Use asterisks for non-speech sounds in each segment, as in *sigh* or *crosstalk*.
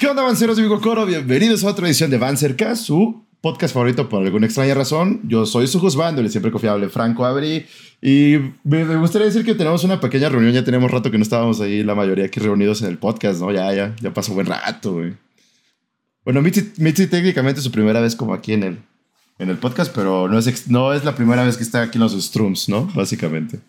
¿Qué onda, Vanceros de Coro? Bienvenidos a otra edición de Vancercast, su podcast favorito por alguna extraña razón. Yo soy su juzgando, el siempre confiable Franco Abri. Y me, gustaría decir que tenemos una pequeña reunión. Ya tenemos rato que no estábamos ahí, la mayoría aquí reunidos en el podcast, ¿no? Ya, ya, ya pasó buen rato, güey. Bueno, Mitzi, Mitzi técnicamente es su primera vez como aquí en el, en el podcast, pero no es, no es la primera vez que está aquí en los Strums, ¿no? Básicamente.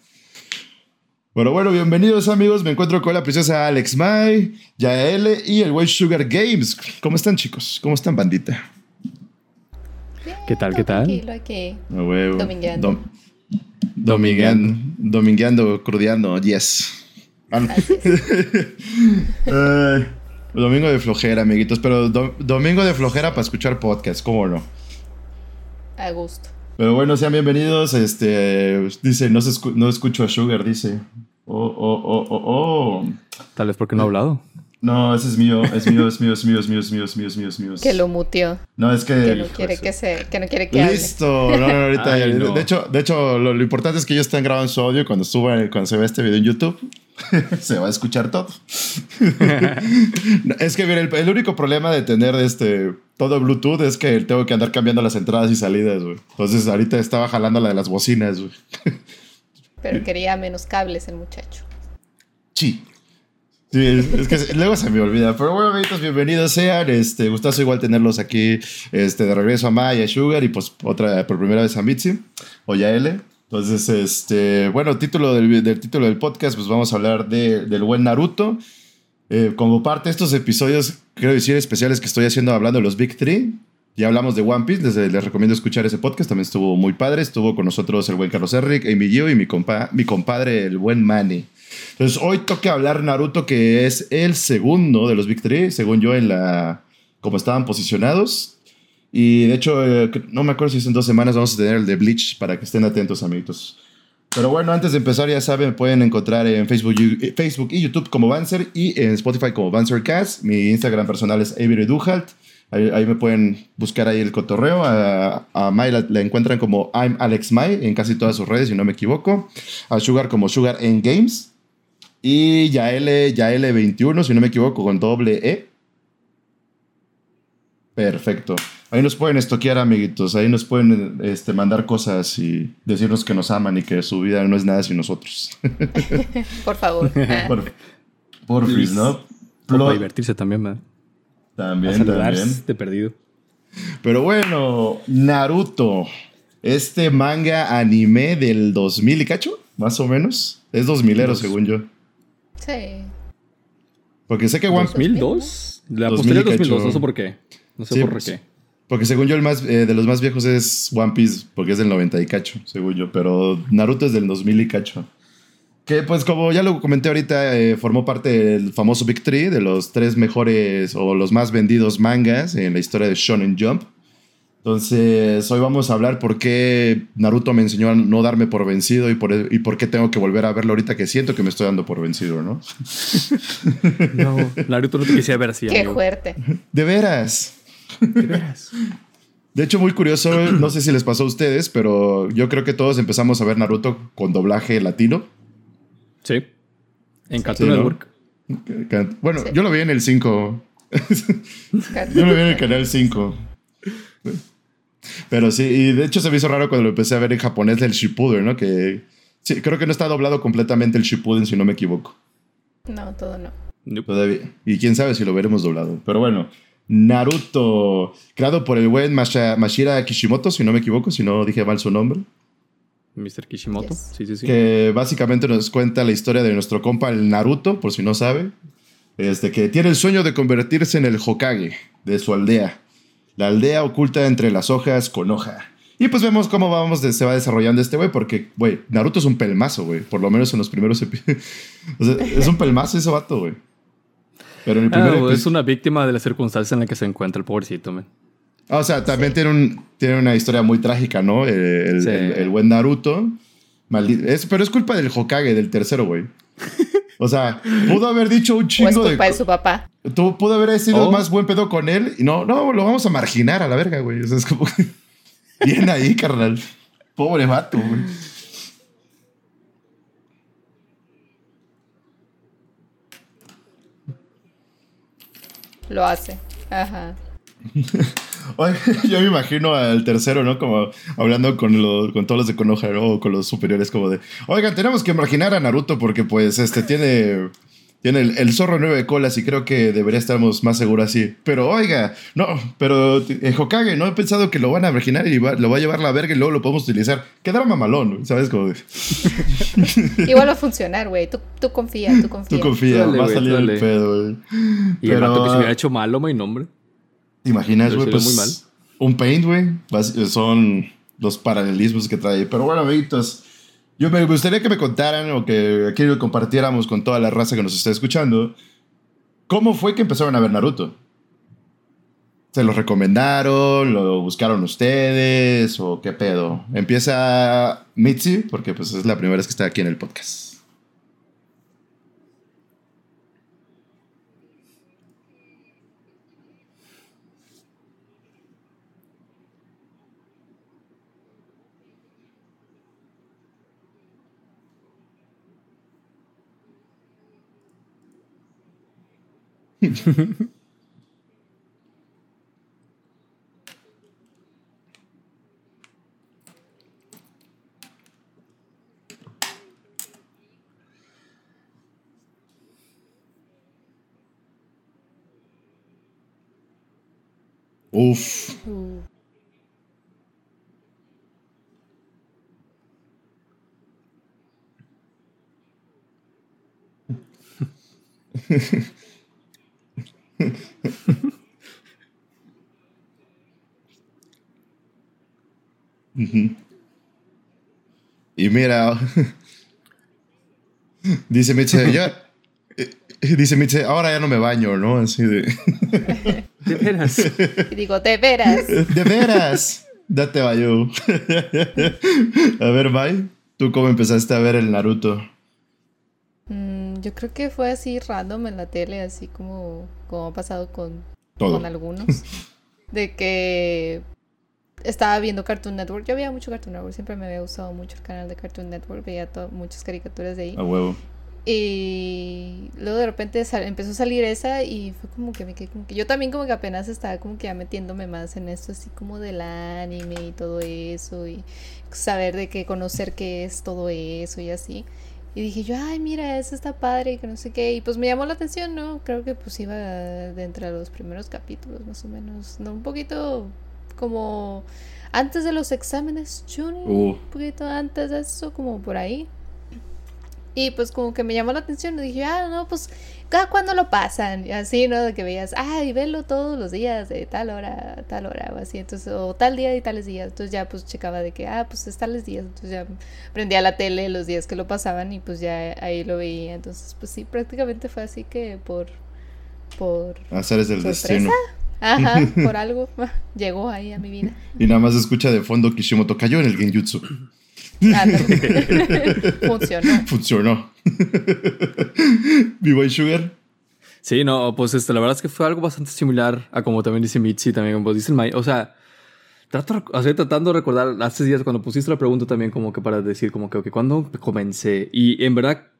Bueno, bueno, bienvenidos amigos. Me encuentro con la preciosa Alex Mai, Yael y el White Sugar Games. ¿Cómo están, chicos? ¿Cómo están, bandita? Bien, ¿Qué tal, qué tal? Tranquilo aquí. Huevo. Domingueando. Dom- domingueando. Domingueando, crudeando, yes. Ah, no. Ay, *laughs* domingo de flojera, amiguitos. Pero do- domingo de flojera para escuchar podcast, ¿cómo no? A gusto. Pero bueno, sean bienvenidos. Este dice, no, se escu- no escucho a Sugar, dice. Oh, oh, oh, oh, oh. Tal vez porque no ha hablado. No, ese es mío, es mío, es mío, es mío, es mío, es mío, es mío, es mío, es mío. Que lo muteó. No, es que. Que no quiere que se, que no quiere que hable. Listo. No, no, ahorita. *laughs* Ay, no. De hecho, de hecho lo, lo importante es que ellos están grabando su audio cuando suba, cuando se vea este video en YouTube. *laughs* se va a escuchar todo. *laughs* Es que, mira, el, el único problema de tener este todo Bluetooth es que tengo que andar cambiando las entradas y salidas, güey. Entonces, ahorita estaba jalando la de las bocinas, güey. Pero quería menos cables el muchacho. Sí. Es, que luego se me olvida. Pero bueno, amiguitos, bienvenidos sean. Este, gustazo igual tenerlos aquí este, de regreso a Maya, Sugar y pues otra por primera vez a Mitzi o Yael. Entonces, este, bueno, título del, del título del podcast, pues vamos a hablar de, del buen Naruto. Eh, como parte de estos episodios, quiero decir, especiales que estoy haciendo hablando de los Big Three. Ya hablamos de One Piece, les, les recomiendo escuchar ese podcast, también estuvo muy padre. Estuvo con nosotros el buen Carlos Enric, Amy Gio y mi, compa, mi compadre, el buen Manny. Entonces, hoy toca hablar Naruto, que es el segundo de los Big Three, según yo, en la. como estaban posicionados. Y de hecho, eh, no me acuerdo si es en dos semanas vamos a tener el de Bleach para que estén atentos, amiguitos. Pero bueno, antes de empezar, ya saben, pueden encontrar en Facebook, eh, Facebook y YouTube como Banzer y en Spotify como BanzerCast. Mi Instagram personal es Avery Duhalt. Ahí, ahí me pueden buscar ahí el cotorreo. A, a Mai la, la encuentran como I'm Alex Mai en casi todas sus redes, si no me equivoco. A Sugar como Sugar en Games. Y Yael, Yael21, si no me equivoco, con doble E. Perfecto. Ahí nos pueden estoquear, amiguitos. Ahí nos pueden este, mandar cosas y decirnos que nos aman y que su vida no es nada sin nosotros. *laughs* Por favor. Por, porfis, ¿no? Para divertirse también, man. También, A saludarse también. de perdido. Pero bueno, Naruto. Este manga anime del 2000 y cacho, más o menos. Es 2000ero, Dos. según yo. sí. Porque sé que One 2002. La 2000 posterior y cacho. 2002, no sé por qué. No sé Sí, por pues, qué. Porque según yo, el más eh, de los más viejos es One Piece, porque es del 90 y cacho, según yo. Pero Naruto es del 2000 y cacho. Que pues como ya lo comenté ahorita, eh, formó parte del famoso Big Three, de los tres mejores o los más vendidos mangas en la historia de Shonen Jump. Entonces, hoy vamos a hablar por qué Naruto me enseñó a no darme por vencido y por, y por qué tengo que volver a verlo ahorita que siento que me estoy dando por vencido, ¿no? *laughs* No, Naruto no te quisiera ver así, Qué amigo. fuerte. De veras. De veras. De hecho, muy curioso, no sé si les pasó a ustedes, pero yo creo que todos empezamos a ver Naruto con doblaje latino. Sí. En Cartoon Sí, ¿no? Network. Bueno, Sí. yo lo vi en el 5. *laughs* Yo lo vi en el canal 5. Pero sí, y de hecho se me hizo raro cuando lo empecé a ver en japonés del Shippuden, ¿no? Que sí, creo que no está doblado completamente el Shippuden, si no me equivoco. No, todo no. Nope. Todavía. Y quién sabe si lo veremos doblado. Pero bueno, Naruto, creado por el buen Masha- Mashira Kishimoto, si no me equivoco, si no dije mal su nombre. Mr. Kishimoto. Yes. Sí, sí, sí. que básicamente nos cuenta la historia de nuestro compa el Naruto, por si no sabe, este, que tiene el sueño de convertirse en el Hokage de su aldea, la aldea oculta entre las hojas con hoja. Y pues vemos cómo vamos de- se va desarrollando este güey, porque, güey, Naruto es un pelmazo, güey, por lo menos en los primeros episodios. *laughs* o sea, es un pelmazo ese vato, güey. Pero en el primer Ah, es episodio... una víctima de la circunstancia en la que se encuentra el pobrecito, man. Ah, o sea, también Sí. tiene, un, tiene una historia muy trágica, ¿no? Eh, El, Sí. el- el buen Naruto. Maldi- es, pero es culpa del Hokage, del tercero, güey. O sea, pudo haber dicho un *laughs* O es chingo de... culpa de su papá. Tú pudo haber sido Oh. más buen pedo con él. Y no, no, lo vamos a marginar a la verga, güey. O sea, es como... *laughs* Bien ahí, carnal. Pobre vato, güey. lo hace. Ajá. *laughs* Yo *laughs* me imagino al tercero, ¿no? Como hablando con, los, con todos los de Konoha, ¿no? O con los superiores, como de, oigan, tenemos que marginar a Naruto porque, pues, este tiene tiene el, zorro nueve colas y creo que debería estarmos más seguros así. Pero oiga, no, pero eh, Hokage, no he pensado que lo van a marginar y lo va a llevar la verga y luego lo podemos utilizar. Qué drama malón, ¿sabes? Como *laughs* *laughs* Igual va a funcionar, güey. Tú, tú confía, tú confía. Tú confía, va a salir el pedo, güey. Y pero, el vato que se hubiera hecho malo, mi nombre. ¿Te imaginas, güey? Pues, muy mal. Un paint, güey. Son los paralelismos que trae. Pero bueno, amiguitos yo me gustaría que me contaran o que aquí lo compartiéramos con toda la raza que nos está escuchando. ¿Cómo fue que empezaron a ver Naruto? ¿Se lo recomendaron? ¿Lo buscaron ustedes? ¿O qué pedo? Empieza Mitzi, porque pues es la primera vez que está aquí en el podcast. Oof. *laughs* Y mira, *laughs* dice Mitze, *laughs* ya, eh, dice Mitze, ahora ya no me baño, ¿no? Así de... *laughs* De veras. Y digo, de veras. De veras. Date baño. A ver, Mai, ¿tú cómo empezaste a ver el Naruto? Mm, yo creo que fue así random en la tele, así como, como ha pasado con, con algunos. de que estaba viendo Cartoon Network. Yo veía mucho Cartoon Network, siempre me había gustado mucho el canal de Cartoon Network, veía muchas caricaturas de ahí. A huevo. Y luego de repente empezó a salir esa y fue como que me quedé como que yo también como que apenas estaba como que ya metiéndome más en esto así como del anime y todo eso y saber de qué conocer qué es todo eso y así. Y dije yo, ay, mira, eso está padre y que no sé qué. Y pues me llamó la atención, ¿no? Creo que pues iba de entre los primeros capítulos, más o menos. ¿No? Un poquito como antes de los exámenes junior. Uh. Un poquito antes de eso, como por ahí. Y pues como que me llamó la atención y dije, ah, no, pues cada cuando lo pasan, y así, ¿no? De que veías, ay, velo todos los días, de tal hora a tal hora, o así, entonces, o tal día y tales días, entonces ya pues checaba de que, ah, pues es tales días, entonces ya prendía la tele los días que lo pasaban y pues ya ahí lo veía, entonces pues sí, prácticamente fue así que por, por... Hacer es el destino. Ajá, *laughs* por algo *laughs* llegó ahí a mi vida. Y nada más escucha de fondo Kishimoto cayó en el genjutsu. *laughs* Funcionó. Funcionó. ¿Vivo Sugar? Sí, no, pues este, la verdad es que fue algo bastante similar a como también dice Mitzi, también como dice May. O sea, trato, tratando de recordar hace días cuando pusiste la pregunta también como que para decir como que, okay, ¿cuándo comencé? Y en verdad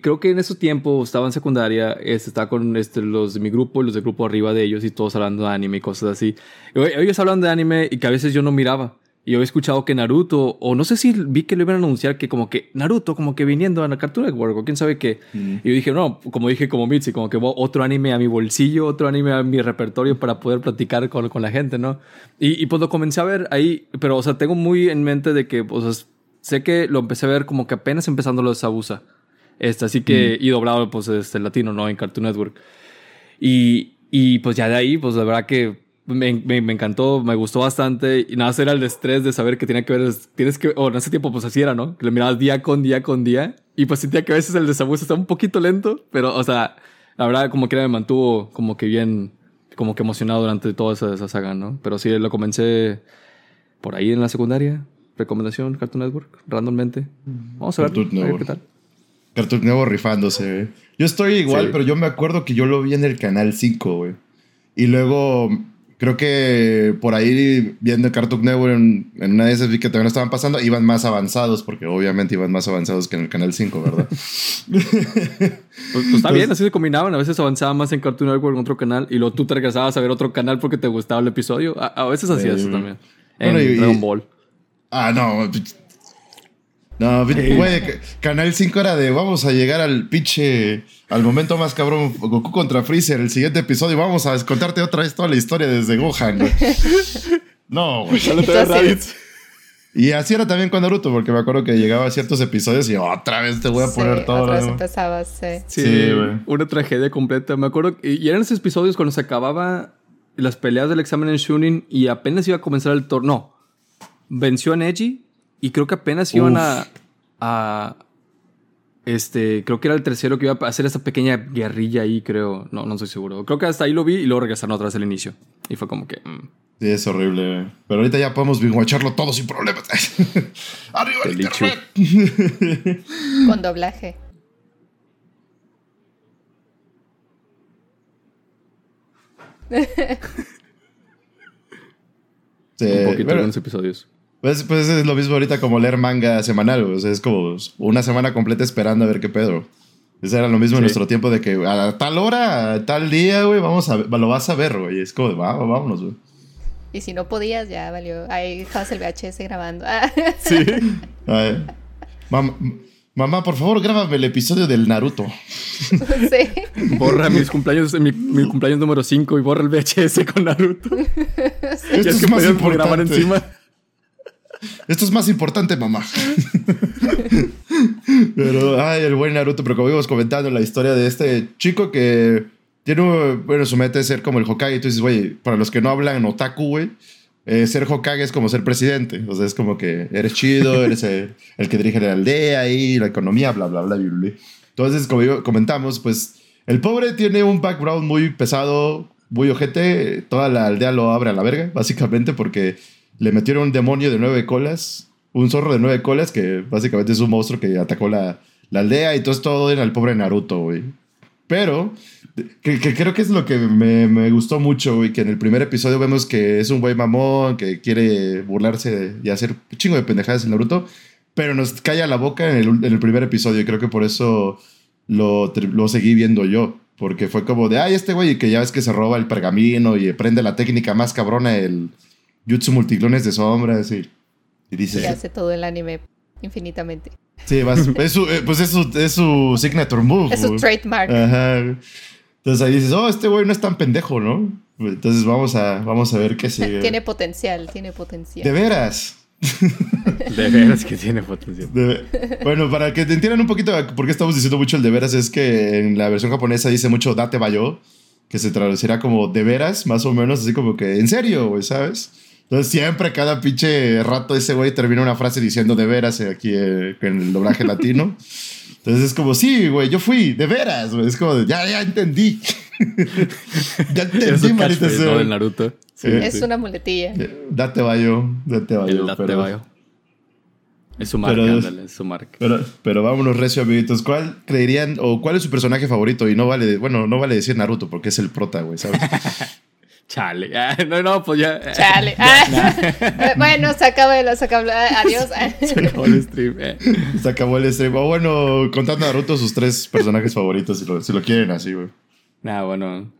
creo que en ese tiempo estaba en secundaria, este, estaba con este, los de mi grupo y los del grupo arriba de ellos y todos hablando de anime y cosas así. Ellos hablan de anime y que a veces yo no miraba. Y yo he escuchado que Naruto, o no sé si vi que lo iban a anunciar que como que Naruto, como que viniendo a la Cartoon Network, o quién sabe qué. Mm. Y yo dije, no, como dije como Mitzi, como que otro anime a mi bolsillo, otro anime a mi repertorio para poder platicar con, con la gente, ¿no? Y, y, pues lo comencé a ver ahí, pero, o sea, tengo muy en mente de que, pues, sé que lo empecé a ver como que apenas empezando lo de Sabusa. Este, así que, mm. y doblado, pues, este, latino, ¿no? En Cartoon Network. Y, y pues ya de ahí, pues, la verdad que me, me, encantó, me gustó bastante y nada, era el estrés de saber que tenía que ver, tienes que, o en ese tiempo pues así era, ¿no? Que lo mirabas día con día con día y pues sentía que a veces el desabuso estaba un poquito lento, pero o sea, la verdad como que me mantuvo como que bien, como que emocionado durante toda esa, esa saga, ¿no? Pero sí, lo comencé por ahí en la secundaria, recomendación Cartoon Network, randommente. Vamos a ver, a ver qué tal. Cartoon Network rifándose, Yo estoy igual, pero yo me acuerdo que yo lo vi en el canal 5, güey. Y luego creo que por ahí viendo Cartoon Network en, en una de esas vi que también estaban pasando, iban más avanzados, porque obviamente iban más avanzados que en el Canal 5, ¿verdad? *laughs* Pues, pues está bien, así se combinaban. A veces avanzaba más en Cartoon Network en otro canal y luego tú te regresabas a ver otro canal porque te gustaba el episodio. A, a veces hacía Sí, eso güey. también. En Bueno, y- Dragon Ball. ah, no. No, güey, ca- Canal 5 era de vamos a llegar al pinche, al momento más cabrón, Goku contra Freezer, el siguiente episodio, vamos a contarte otra vez toda la historia desde Gohan, güey. *laughs* No, güey. Y así era también con Naruto, porque me acuerdo que llegaba a ciertos episodios y otra vez te voy a Sí, poner todo. otra vez empezaba, sí. Sí, Sí, güey. una tragedia completa. Me acuerdo, y y eran esos episodios cuando se acababa las peleas del examen en Shunin y apenas iba a comenzar el torneo. Venció a Neji y creo que apenas iban a, a- Este, creo que era el tercero que iba a hacer esa pequeña guerrilla ahí, creo. No, no estoy seguro. Creo que hasta ahí lo vi y luego regresaron otra vez al inicio. Y fue como que. mm, Sí, es horrible, güey. Pero ahorita ya podemos binguacharlo todo sin problemas. *laughs* ¡Arriba el internet! *laughs* *laughs* Con doblaje. Sí, un poquito pero- algunos episodios. Pues, pues es lo mismo ahorita como leer manga semanal, o sea, es como una semana completa esperando a ver qué pedo. Eso era lo mismo en Sí. nuestro tiempo de que a tal hora, a tal día, güey, vamos a lo vas a ver, güey. Es como de, va, va, vámonos, güey. Y si no podías, ya valió. Ahí dejabas el VHS grabando. Ah, *laughs* Sí. Ay, mam- mamá, por favor, grábame el episodio del Naruto. *laughs* sí. Borra mis cumpleaños, mi, mi cumpleaños número 5 y borra el VHS con Naruto. *laughs* Esto es, que más podías grabar importante. encima. Esto es más importante, mamá. *laughs* Pero, ay, el buen Naruto, pero como íbamos comentando la historia de este chico que tiene, bueno, su meta es ser como el Hokage. Y tú dices, güey, para los que no hablan otaku, güey, eh, ser Hokage es como ser presidente. O sea, es como que eres chido, eres el, el que dirige la aldea y la economía, bla, bla, bla, bla, bla. Entonces, como comentamos, pues el pobre tiene un background muy pesado, muy ojete. Toda la aldea lo abre a la verga, básicamente, porque le metieron un demonio de nueve colas, un zorro de nueve colas, que básicamente es un monstruo que atacó la, la aldea y todo es todo era el pobre Naruto. Pero, que, creo que es lo que me, me gustó mucho, güey, que en el primer episodio vemos que es un güey mamón, que quiere burlarse y hacer un chingo de pendejadas en Naruto, pero nos calla la boca en el, en el primer episodio y creo que por eso lo, lo seguí viendo yo. Porque fue como de, ay, este güey que ya ves que se roba el pergamino y aprende la técnica más cabrona, el jutsu multiclones de sombras y, y Y dice, hace todo el anime infinitamente. sí, vas, es su, eh, pues es su, es su signature move. Es su trademark. Ajá. Entonces ahí dices, oh, este güey no es tan pendejo, ¿no? Entonces vamos a, vamos a ver qué sigue. *laughs* Tiene potencial, tiene potencial. De veras. *laughs* De veras que tiene potencial. De- bueno, para que te entiendan un poquito por qué estamos diciendo mucho el de veras, es que en la versión japonesa dice mucho date bayo, que se traducirá como de veras, más o menos, así como que en serio, güey, ¿sabes? Entonces siempre, cada pinche rato, ese güey termina una frase diciendo de veras eh, aquí eh, en el doblaje latino. *laughs* Entonces es como, sí, güey, yo fui, de veras, güey. Es como, de, ya, ya entendí. *laughs* ya Es entendí, sea. ¿no? Naruto. Sí, Eh, Es sí. una muletilla. Eh, Date bayo, date bayo. Date pero- Bayo. Es su marca, Pero- ándale, es su marca. Pero, pero vámonos, recio, amiguitos. ¿Cuál creerían o cuál es su personaje favorito? Y no vale, bueno, no vale decir Naruto porque es el prota, güey, ¿sabes? *laughs* Chale. *laughs* Ah, no, no, pues ya. eh, Chale. *laughs* Ah. *laughs* bueno, se acabó, el- se acabó. ah, Adiós. Se acabó el stream. eh. Se acabó el stream. Bueno, contando a Naruto sus tres personajes favoritos, si lo, si lo quieren así, güey. Nah, bueno.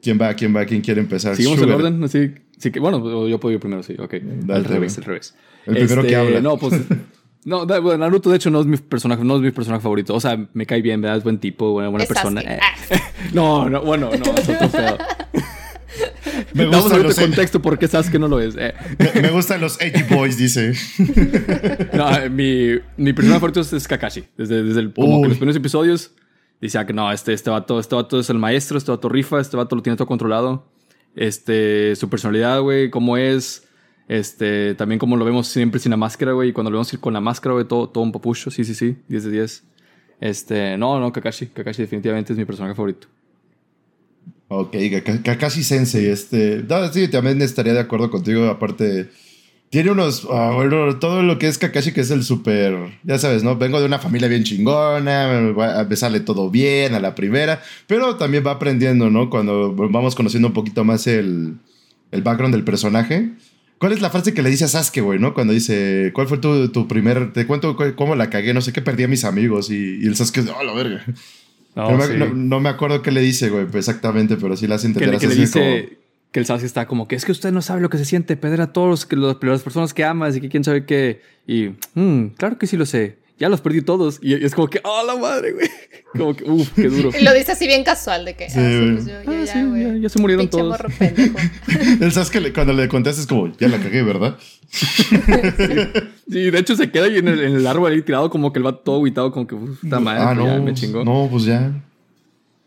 ¿Quién va? ¿Quién va? ¿Quién quiere empezar? Seguimos el Sugar. orden, así. sí que, bueno, yo puedo ir primero, sí, ok. Dale, al revés, al revés. El primero que habla. No, pues. No, da- bueno, Naruto, de hecho, no es mi personaje, no es mi personaje favorito. O sea, me cae bien, ¿verdad? Es buen tipo, buena, buena Es persona. Eh. No, no, bueno, no, es otro pedo. Me Vamos a gustan, ver los, contexto por qué sabes que no lo es. Eh. me, me gustan los Edgy Boys, dice. *laughs* No, eh, mi, mi personaje favorito es, Kakashi. Desde, desde el, como que los primeros episodios decía que no, este, este, vato, este vato es el maestro, este vato rifa, este vato lo tiene todo controlado. Este, su personalidad, güey, cómo es. Este, también como lo vemos siempre sin la máscara, güey. Y cuando lo vemos ir con la máscara, güey, todo, todo un papucho. Sí, sí, sí. 10 de 10. Este, no, no, Kakashi. Kakashi definitivamente es mi personaje favorito. Ok, Kaka- Kakashi Sensei, este. No, sí, también estaría de acuerdo contigo. Aparte, tiene unos. ah, bueno, todo lo que es Kakashi, que es el súper. Ya sabes, ¿no? Vengo de una familia bien chingona, me, sale todo bien a la primera, pero también va aprendiendo, ¿no? Cuando vamos conociendo un poquito más el. el background del personaje. ¿Cuál es la frase que le dice a Sasuke, güey, no? Cuando dice, ¿cuál fue tu, tu primer, te cuento cu- cómo la cagué, no sé qué, perdí a mis amigos y, y el Sasuke oh, la verga. No, no, me, sí. no- no me acuerdo qué le dice, güey, pues exactamente, pero sí le hace que, entender que le como- dice que el Sasuke está como que es que usted no sabe lo que se siente perder a todos los los- las personas que amas y que quién sabe qué. Y, "Mm, claro que sí lo sé. Ya los perdí todos. Y es como que, oh, la madre, güey. *laughs* Como que, uff, qué duro. Y lo dice así bien casual de que, Sí, ah, sí, güey. pues yo, yo Ah, ya, sí, güey. ya- ya se murieron Pinche todos. *laughs* El Sasuke le- cuando le contestas es como, ya la cagué, ¿verdad? *laughs* Sí, de hecho se queda ahí en el, en el árbol ahí tirado como que el vato todo aguitado, como que, uff, está mal. ah, no, ya me chingó. no, pues ya.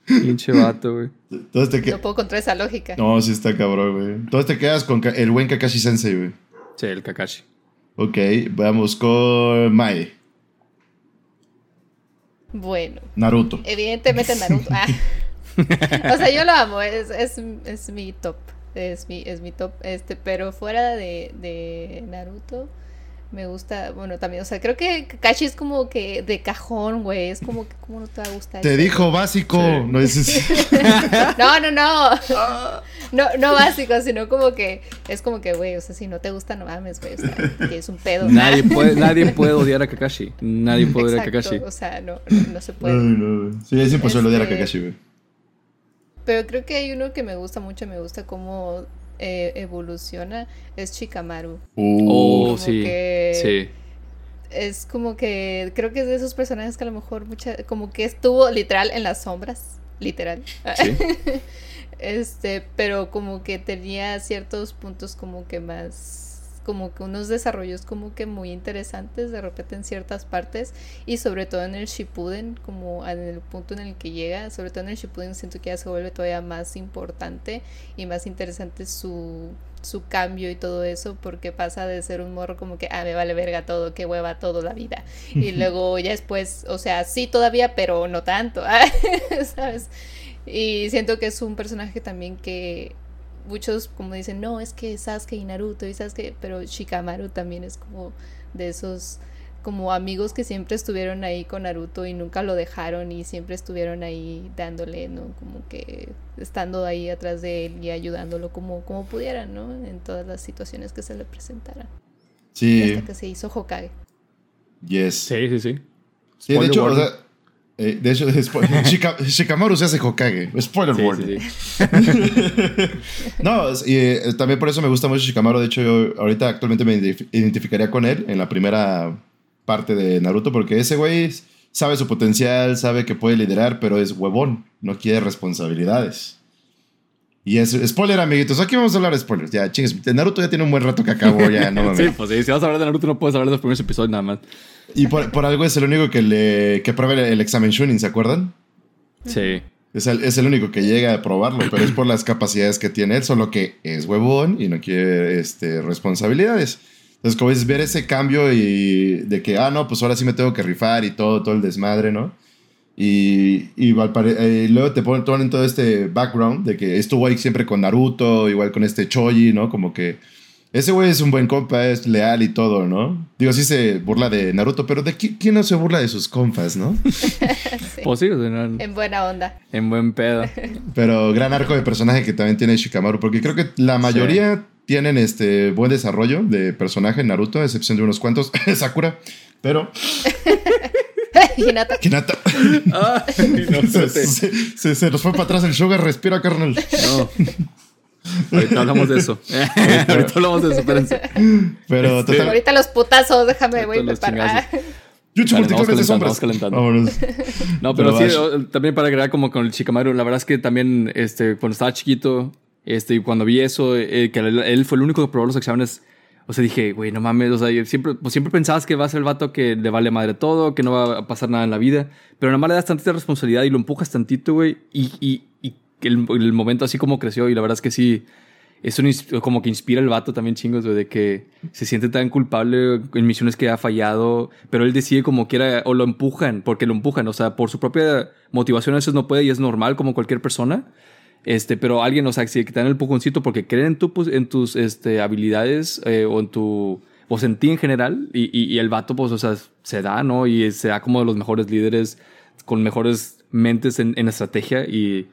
Pinche vato, güey. Entonces te que- No puedo contra esa lógica. No, sí está cabrón, güey. Entonces te quedas con el buen Kakashi Sensei, güey. Sí, el Kakashi. Ok, vamos con Mae. Bueno, Naruto. evidentemente *laughs* Naruto. Ah. o sea, yo lo amo, es, es, es mi top. Es mi, es mi top. Este, pero fuera de, de Naruto, me gusta. Bueno, también, o sea, creo que Kakashi es como que de cajón, güey. Es como que, ¿cómo no te va a gustar? Te dijo básico. Sí. No dices. *laughs* No, no, no. *laughs* No, no básico, sino como que es como que, güey, o sea, si no te gusta, no mames, güey. O sea, tienes un pedo. Nadie *laughs* puede, nadie puede odiar a Kakashi. Nadie puede odiar a Kakashi. O sea, no, no, no se puede. no. Sí, es imposible odiar a Este- Kakashi, güey. Pero creo que hay uno que me gusta mucho, me gusta cómo eh, evoluciona, es Shikamaru. Oh, Como sí. que- Sí. Es como que creo que es de esos personajes que a lo mejor mucha, como que estuvo literal en las sombras, literal. Sí. *laughs* Este, pero como que tenía ciertos puntos como que más, como que unos desarrollos como que muy interesantes de repente en ciertas partes y sobre todo en el Shippuden, como en el punto en el que llega, sobre todo en el Shippuden siento que ya se vuelve todavía más importante y más interesante su su cambio y todo eso porque pasa de ser un morro como que ah me vale verga todo qué hueva todo la vida y *laughs* luego ya después o sea sí todavía pero no tanto *laughs* sabes y siento que es un personaje también que muchos como dicen, no, es que Sasuke y Naruto y Sasuke, pero Shikamaru también es como de esos como amigos que siempre estuvieron ahí con Naruto y nunca lo dejaron y siempre estuvieron ahí dándole, ¿no? Como que estando ahí atrás de él y ayudándolo como, como pudieran, ¿no? En todas las situaciones que se le presentaran. Y Sí, hasta que se hizo Hokage. yes. Sí, sí, sí. Sí, de Spoiler hecho, o warning. sea, eh, de hecho, *laughs* Shika- Shikamaru se hace Hokage. Spoiler Sí, warning. sí, *laughs* sí. no, y eh, también por eso me gusta mucho Shikamaru. De hecho, yo ahorita actualmente me identif- identificaría con él en la primera parte de Naruto, porque ese güey sabe su potencial, sabe que puede liderar, pero es huevón, no quiere responsabilidades. Y es spoiler, amiguitos. Aquí vamos a hablar de spoilers. Ya, chingues. Naruto ya tiene un buen rato que acabó, ya, no *laughs* mames. Sí, pues sí, si vas a hablar de Naruto no puedes hablar de los primeros episodios nada más. Y por, por algo es el único que le que prueba el, el examen Shunin, ¿se acuerdan? Sí. Es el, es el único que llega a probarlo, pero es por las capacidades que tiene él, solo que es huevón y no quiere este, responsabilidades. Entonces, como dices, ver ese cambio y de que, ah, no, pues ahora sí me tengo que rifar y todo, todo el desmadre, ¿no? Y, eh, luego te ponen, ponen todo este background de que estuvo ahí siempre con Naruto, igual con este Choji, ¿no? Como que ese güey es un buen compa, es leal y todo, ¿no? Digo, sí se burla de Naruto, pero ¿de qui- quién no se burla de sus compas, no? *laughs* Sí. Pues sí, o sea, en, En buena onda. en buen pedo. Pero gran arco de personaje que también tiene Shikamaru, porque creo que la mayoría tienen este buen desarrollo de personaje en Naruto, a excepción de unos cuantos, *laughs* Sakura, pero *laughs* *laughs* Hinata. Hinata Ay, no, *laughs* se, se, se- se nos fue para atrás el sugar, respira, carnal. No. *laughs* Ahorita hablamos de eso. Ahorita hablamos de eso, espérense. Pero Este- total, Ahorita los putazos, déjame, voy a preparar. De calentando, sombras. Vámonos. No, pero, Pero sí, vas. también para agregar como con el Shikamaru, la verdad es que también este, cuando estaba chiquito, este, y cuando vi eso, eh, que él, él fue el único que probó los exámenes, o sea, dije, güey, no mames, o sea, yo siempre, pues siempre pensabas que va a ser el vato que le vale madre todo, que no va a pasar nada en la vida, pero nada más le das tantita responsabilidad y lo empujas tantito, güey, y, y, y el, el momento así como creció, y la verdad es que sí, eso como que inspira el vato también chingos, güey, de que se siente tan culpable en misiones que ha fallado, pero él decide como quiera, o lo empujan, porque lo empujan, o sea, por su propia motivación a veces no puede y es normal como cualquier persona. Este, pero alguien, o sea, si te dan el pujoncito porque creen en, tu, pues, en tus este, habilidades eh, o en tu, o en ti en general, y, y, el vato, pues, o sea, se da, ¿no? Y se da como de los mejores líderes con mejores mentes en, en estrategia y,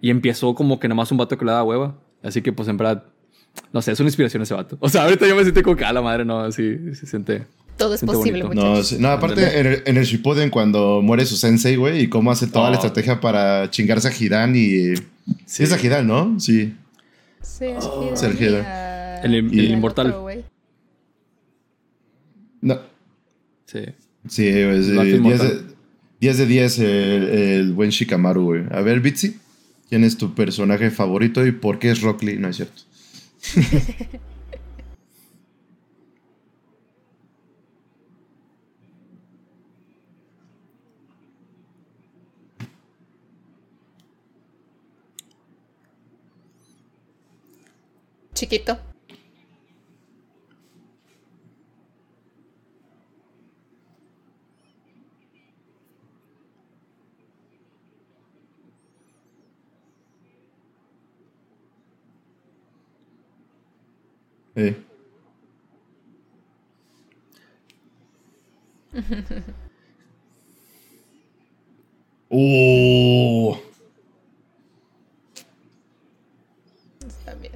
y empezó como que nada más un vato que le da hueva. Así que, pues, en verdad, No sé, es una inspiración ese vato. O sea, ahorita yo me siento como que a la madre, no, así se siente. Todo es Siente posible, bonito. No, muchachos. sí, no, aparte en el, en el Shippuden cuando muere su sensei, güey, y cómo hace toda la Oh. estrategia para chingarse a Hidan y... Sí. Es a Hidan, ¿no? Sí. Sí, es Oh. Hidan a- El- el y al inmortal. otro. No. Sí. Sí, güey, sí, Lo hace 10 de, inmortal. 10 de 10 el, el buen Shikamaru, güey. A ver, Bitsy, ¿quién es tu personaje favorito y por qué es Rock Lee? No es cierto. *laughs* Chiquito. Eh. *laughs* ¡Oh! También.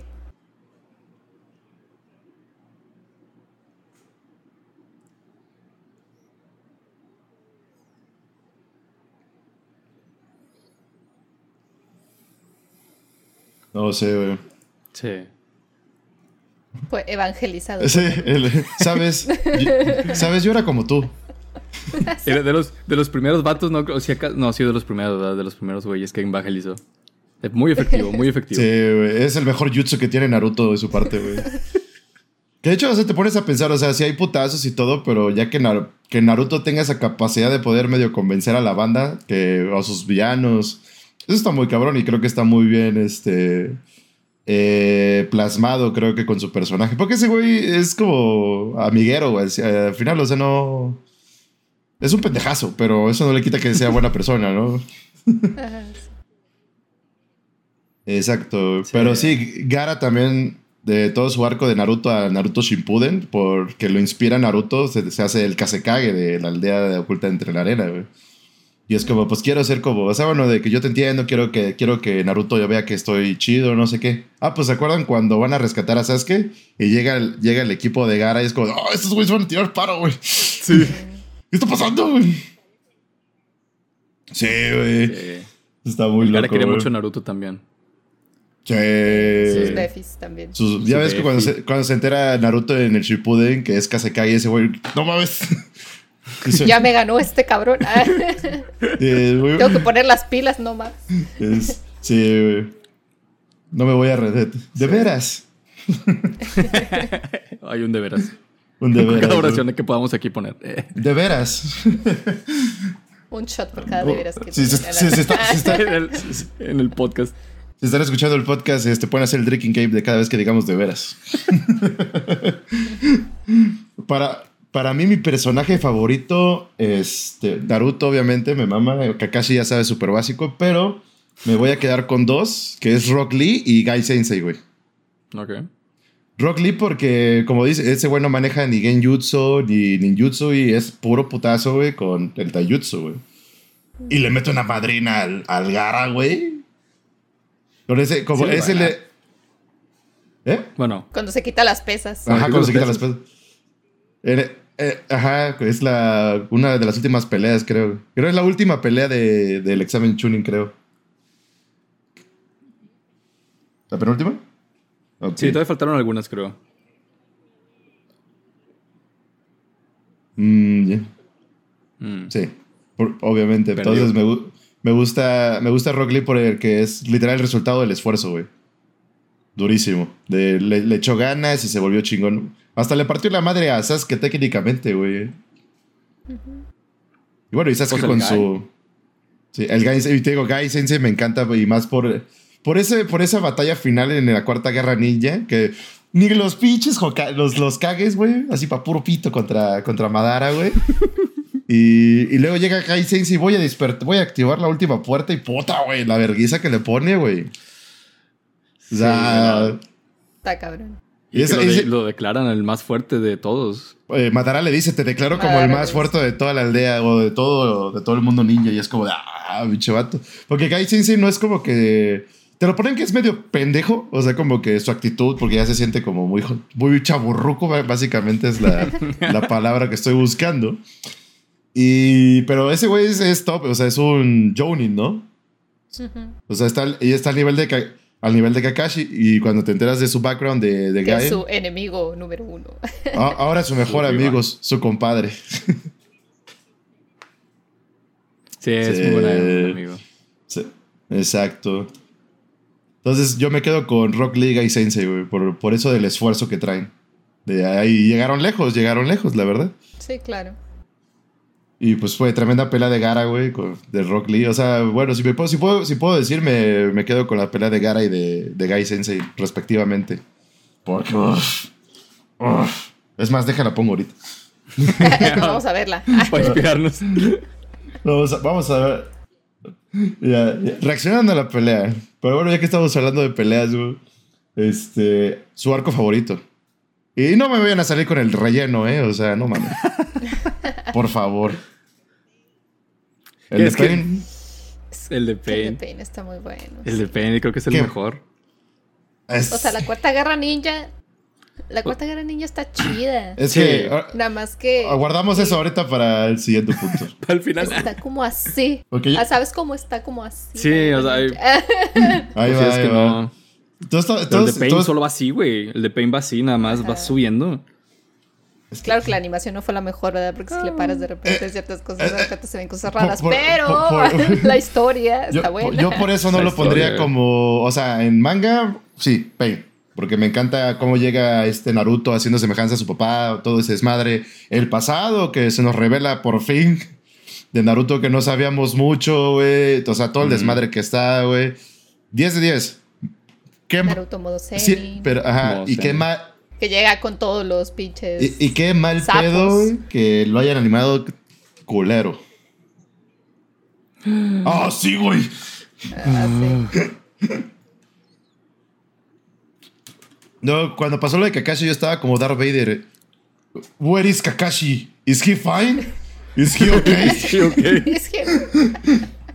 No sé, güey. Sí. Fue evangelizado. Sí, el- ¿Sabes? Yo- ¿Sabes? Yo era como tú. *laughs* Era de los, de los primeros vatos, no, o sea, no, sí, de los primeros, ¿verdad? de los primeros güeyes que evangelizó. Muy efectivo, muy efectivo. Sí, güey. Es el mejor jutsu que tiene Naruto de su parte, güey. Que de hecho, o sea, te pones a pensar, o sea, sí hay putazos y todo, pero ya que, Nar- que Naruto tenga esa capacidad de poder medio convencer a la banda, que a sus villanos, eso está muy cabrón y creo que está muy bien, este, eh, plasmado, creo que con su personaje. Porque ese güey es como amiguero, güey. Al final, o sea, no... Es un pendejazo, pero eso no le quita que sea buena persona, ¿no? *laughs* Exacto. Sí. Pero sí, Gara también, de todo su arco de Naruto a Naruto Shippuden, porque lo inspira Naruto, se, se hace el Kasekage de la aldea de oculta entre la arena, güey. Y es como, pues quiero ser como, o sea, bueno, de que yo te entiendo, quiero que, quiero que Naruto ya vea que estoy chido, no sé qué. Ah, pues ¿se acuerdan cuando van a rescatar a Sasuke? Y llega el, llega el equipo de Gara y es como, oh, estos güeyes van a tirar paro, güey. Sí. *laughs* ¿Qué está pasando, güey? Sí, güey. Sí. Está muy Gara loco, quería güey. mucho Naruto también. Sí. Sus befis también. Sus- ya Su ves que cuando se, cuando se entera Naruto en el Shippuden, que es Kasekage, ese güey, no mames. *laughs* Dice, Ya me ganó este cabrón. *laughs* Tengo que poner las pilas, no más. es- sí, güey. No me voy a redet. De veras. *laughs* Hay un de veras. Un de veras. cada oración que podamos aquí poner. De veras. *laughs* Un shot por cada de veras que Sí, sí, está- sí, está- en, el, en el podcast. Si están escuchando el podcast, este, pueden hacer el drinking game de cada vez que digamos de veras. para, para mí, mi personaje favorito, este, Naruto, obviamente, me mama. Kakashi ya sabe, súper básico, pero me voy a quedar con dos, que es Rock Lee y Gai Sensei, güey. Ok. Rock Lee porque, como dice, ese güey no maneja ni Genjutsu ni Ninjutsu y es puro putazo, güey, con el Taijutsu, güey. Y le mete una madrina al, al Gara, güey. Con ese, como Sí, ese bueno. le... ¿Eh? Bueno, Cuando se quita las pesas. Ajá, cuando se quita las pesas. Eh, ajá, es la, una de las últimas peleas, creo. Creo que es la última pelea de- del examen Chunin, creo. ¿La penúltima? Sí, todavía faltaron algunas, creo. Mm. Mm. Sí, por- obviamente. Entonces me, me gusta me gusta Rock Lee porque es literal el resultado del esfuerzo, güey. Durísimo. De, le, le echó ganas y se volvió chingón. Hasta le partió la madre a Sasuke técnicamente, güey. Y bueno, y Sasuke Pues con su... Sí, el Gai, y te digo, Gai Sensei me encanta y más por, por, ese, por esa batalla final en la Cuarta Guerra Ninja, que ni los pinches los, los cagues, güey, así para puro pito contra, contra Madara, güey. *laughs* Y, y luego llega Gai Sensei y voy a voy a activar la última puerta y puta, güey, la vergüenza que le pone, güey. O sea, Sí, Está cabrón. Y ese- que lo, de- ese- lo declaran el más fuerte de todos. eh, Madara le dice, te declaro como el más fuerte de toda la aldea o de todo, de todo el mundo ninja. Y es como, de, ah, bicho vato. Porque Gai Sensei no es como que te lo ponen que es medio pendejo, o sea, como que su actitud, porque ya se siente como muy, muy chaburruco, básicamente es la, *laughs* la palabra que estoy buscando. Y, pero ese güey es, top, o sea, es un Jonin, ¿no? O sea, está, ella está al nivel de, al nivel de Kakashi y cuando te enteras de su background de, de que Es su enemigo número uno. ahora es su mejor amigo, su compadre. *laughs* Sí, es muy buen amigo. Sí, exacto. Entonces yo me quedo con Rock Liga y Sensei, güey, por, por eso del esfuerzo que traen. De ahí llegaron lejos, llegaron lejos, la verdad. Sí, claro. Y pues fue tremenda pelea de Gara, güey, de Rock Lee. O sea, bueno, si, puedo, si, puedo, si puedo decir, me, quedo con la pelea de Gara y de, de Gai Sensei, respectivamente. Porque. Es más, déjala pongo ahorita. *laughs* vamos a verla. *laughs* Para inspirarnos. Vamos a, vamos a ver. Ya, Reaccionando a la pelea. Pero bueno, ya que estamos hablando de peleas, güey. Este. Su arco favorito. Y no me vayan a salir con el relleno, ¿eh? O sea, no mames. *laughs* Por favor. El de Pain. El de Pain. El de Pain está muy bueno. El de Pain creo que es el mejor. O sea, la cuarta guerra ninja. La cuarta guerra ninja está chida. Es que. Ah, Nada más que. Aguardamos eso ahorita para el siguiente punto. *laughs* para el final. Está como así. Ah, ¿Sabes cómo está como así? Sí, o sea. *laughs* Ahí, ahí va, es que no. el de Pain solo va así, güey. El de Pain va así, nada más va subiendo. Claro que la animación no fue la mejor, ¿verdad? Porque si le paras de repente eh, ciertas cosas, de repente se ven cosas raras. pero *laughs* la historia *laughs* está buena. Yo por eso no lo pondría como. O sea, en manga, sí, Pain. Porque me encanta cómo llega este Naruto haciendo semejanza a su papá, todo ese desmadre. El pasado que se nos revela por fin de Naruto que no sabíamos mucho, güey. O sea, todo el desmadre que está, güey. 10 de 10. ¿Qué Naruto modo Zen. Sí, pero, ajá. y qué mal que llega con todos los pinches. Y, qué mal pedo que lo hayan animado culero. *gasps* ¡Ah, sí, güey! Ah, no, cuando pasó lo de Kakashi, yo estaba como Darth Vader. Where is Kakashi? Is he fine? Is he okay? *laughs* *laughs* Is he okay?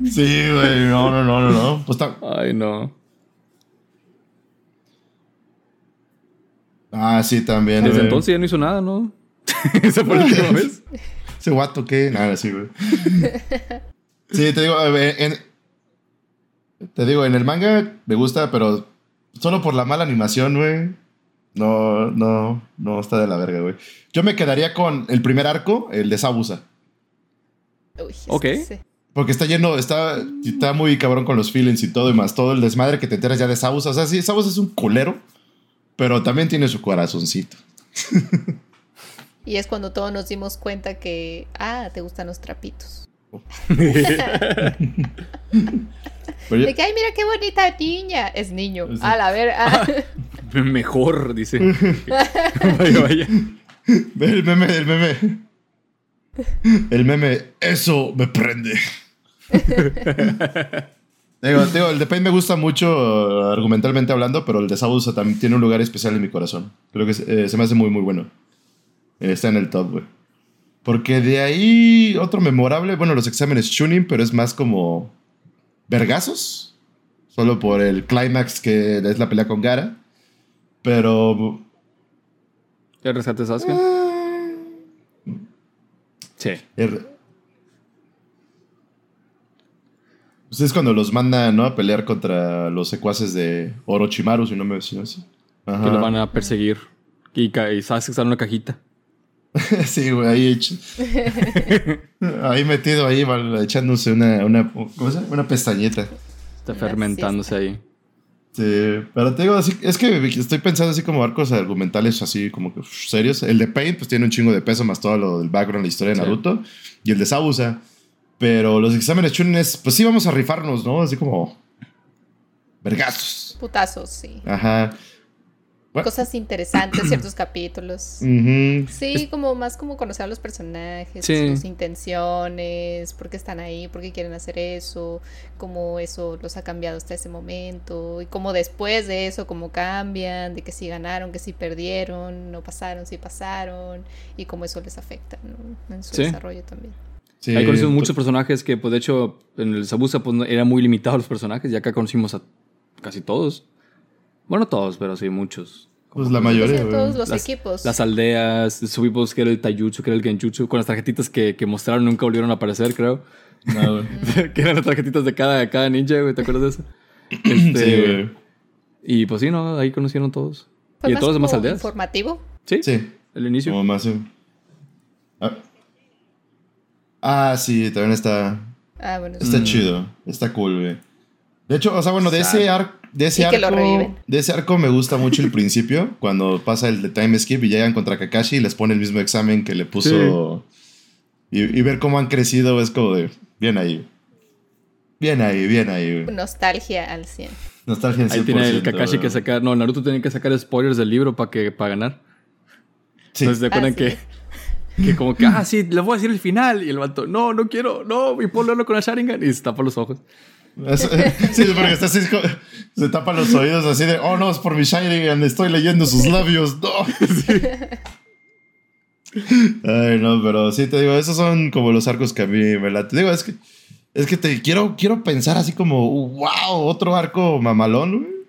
sí, güey. No, no, no, no, no. Pues Ay, no. Ah, sí, también. Desde entonces ya no hizo nada, ¿no? *laughs* Esa fue la última *laughs* vez. Ese guato, ¿qué? Nada, sí, güey. Sí, te digo, en, te digo, en el manga me gusta, pero solo por la mala animación, güey. No, no, no está de la verga, güey. Yo me quedaría con el primer arco, el de Sabusa. Uy, ok. Porque está lleno, está, está muy cabrón con los feelings y todo y más. Todo el desmadre que te enteras ya de Sabusa. O sea, sí, Sabusa es un culero. Pero también tiene su corazoncito. *laughs* Y es cuando todos nos dimos cuenta que, ah, te gustan los trapitos. de que, ay, mira qué bonita niña. Es niño. A la ver. Ah. *laughs* Mejor, dice. *laughs* vaya, vaya. El meme, el meme. El meme, eso me prende. Digo, el de Pain me gusta mucho uh, argumentalmente hablando, pero el de Sabusa también tiene un lugar especial en mi corazón. Creo que eh, se me hace muy, muy bueno. está en el top, güey. Porque de ahí, otro memorable, bueno, los exámenes Chunin, pero es más como vergazos. Solo por el clímax que es la pelea con Gara. Pero. ¿El rescate Sasuke? Sí. Pues es cuando los mandan, ¿no? A pelear contra los secuaces de Orochimaru, si no me decían así. Ajá. Que lo van a perseguir. Y, y sabes que está en una cajita. *laughs* sí, güey, ahí hecho. *laughs* ahí metido ahí, echándose una, una, ¿cómo se llama? Una pestañeta. Está fermentándose ahí. Sí, pero te digo, así, es que estoy pensando así como arcos argumentales así como que serios. El de Paint pues tiene un chingo de peso más todo lo del background, la historia de Naruto. Y el de Sabusa pero los exámenes Chunin pues sí vamos a rifarnos, ¿no? Así como. Vergazos. Putazos, sí. Ajá. Cosas interesantes, ciertos capítulos. Sí, como más como conocer a los personajes, sus intenciones, por qué están ahí, por qué quieren hacer eso, cómo eso los ha cambiado hasta ese momento, y cómo después de eso, cómo cambian, de que si ganaron, que si perdieron, no pasaron, si pasaron, y cómo eso les afecta en su desarrollo también. Sí, Ahí conocimos muchos personajes que, pues, de hecho, en el Sabusa pues, era muy limitado los personajes, y acá conocimos a casi todos. Bueno, todos, pero sí, muchos. Pues la mayoría, todos los las, equipos. Las aldeas, subimos que era el Taijutsu, que era el Genjutsu, con las tarjetitas que, que mostraron nunca volvieron a aparecer, creo. No, *laughs* que eran las tarjetitas de cada, cada ninja, güey, ¿te acuerdas de eso? *clears throat* Este, Sí, güey. Y pues sí, ¿no? Ahí conocieron todos. Fue y de más todas las demás aldeas. informativo. Sí, Sí, el inicio. como más. Ah. Ah, sí, también está. Ah, bueno. Está Mm. chido. Está cool, güey. De hecho, o sea, bueno, de ese, ar- de ese Y que lo arco. reviven. De ese arco me gusta mucho el principio. *laughs* cuando pasa el de time skip y llegan contra Kakashi y les pone el mismo examen que le puso. Y, y ver cómo han crecido es como de. Bien ahí. Bien ahí, bien ahí, güey. Nostalgia al 100. Nostalgia en Ahí tiene el 100%, Kakashi que sacar. No, Naruto tenía que sacar spoilers del libro para que para ganar. Sí. Entonces, ¿te acuerdan Ah, que, que como que, ah, sí, le voy a decir el final? Y el vato, no, no quiero, no, y ponlo con la Sharingan. Y se tapa los ojos. Es- sí, porque está así, se tapa los oídos así de, oh no, es por mi Sharingan, estoy leyendo sus labios, no. *laughs* Ay, no, pero sí te digo, esos son como los arcos que a mí me late. Digo, es que, es que te quiero, quiero pensar así como, wow, otro arco mamalón, güey.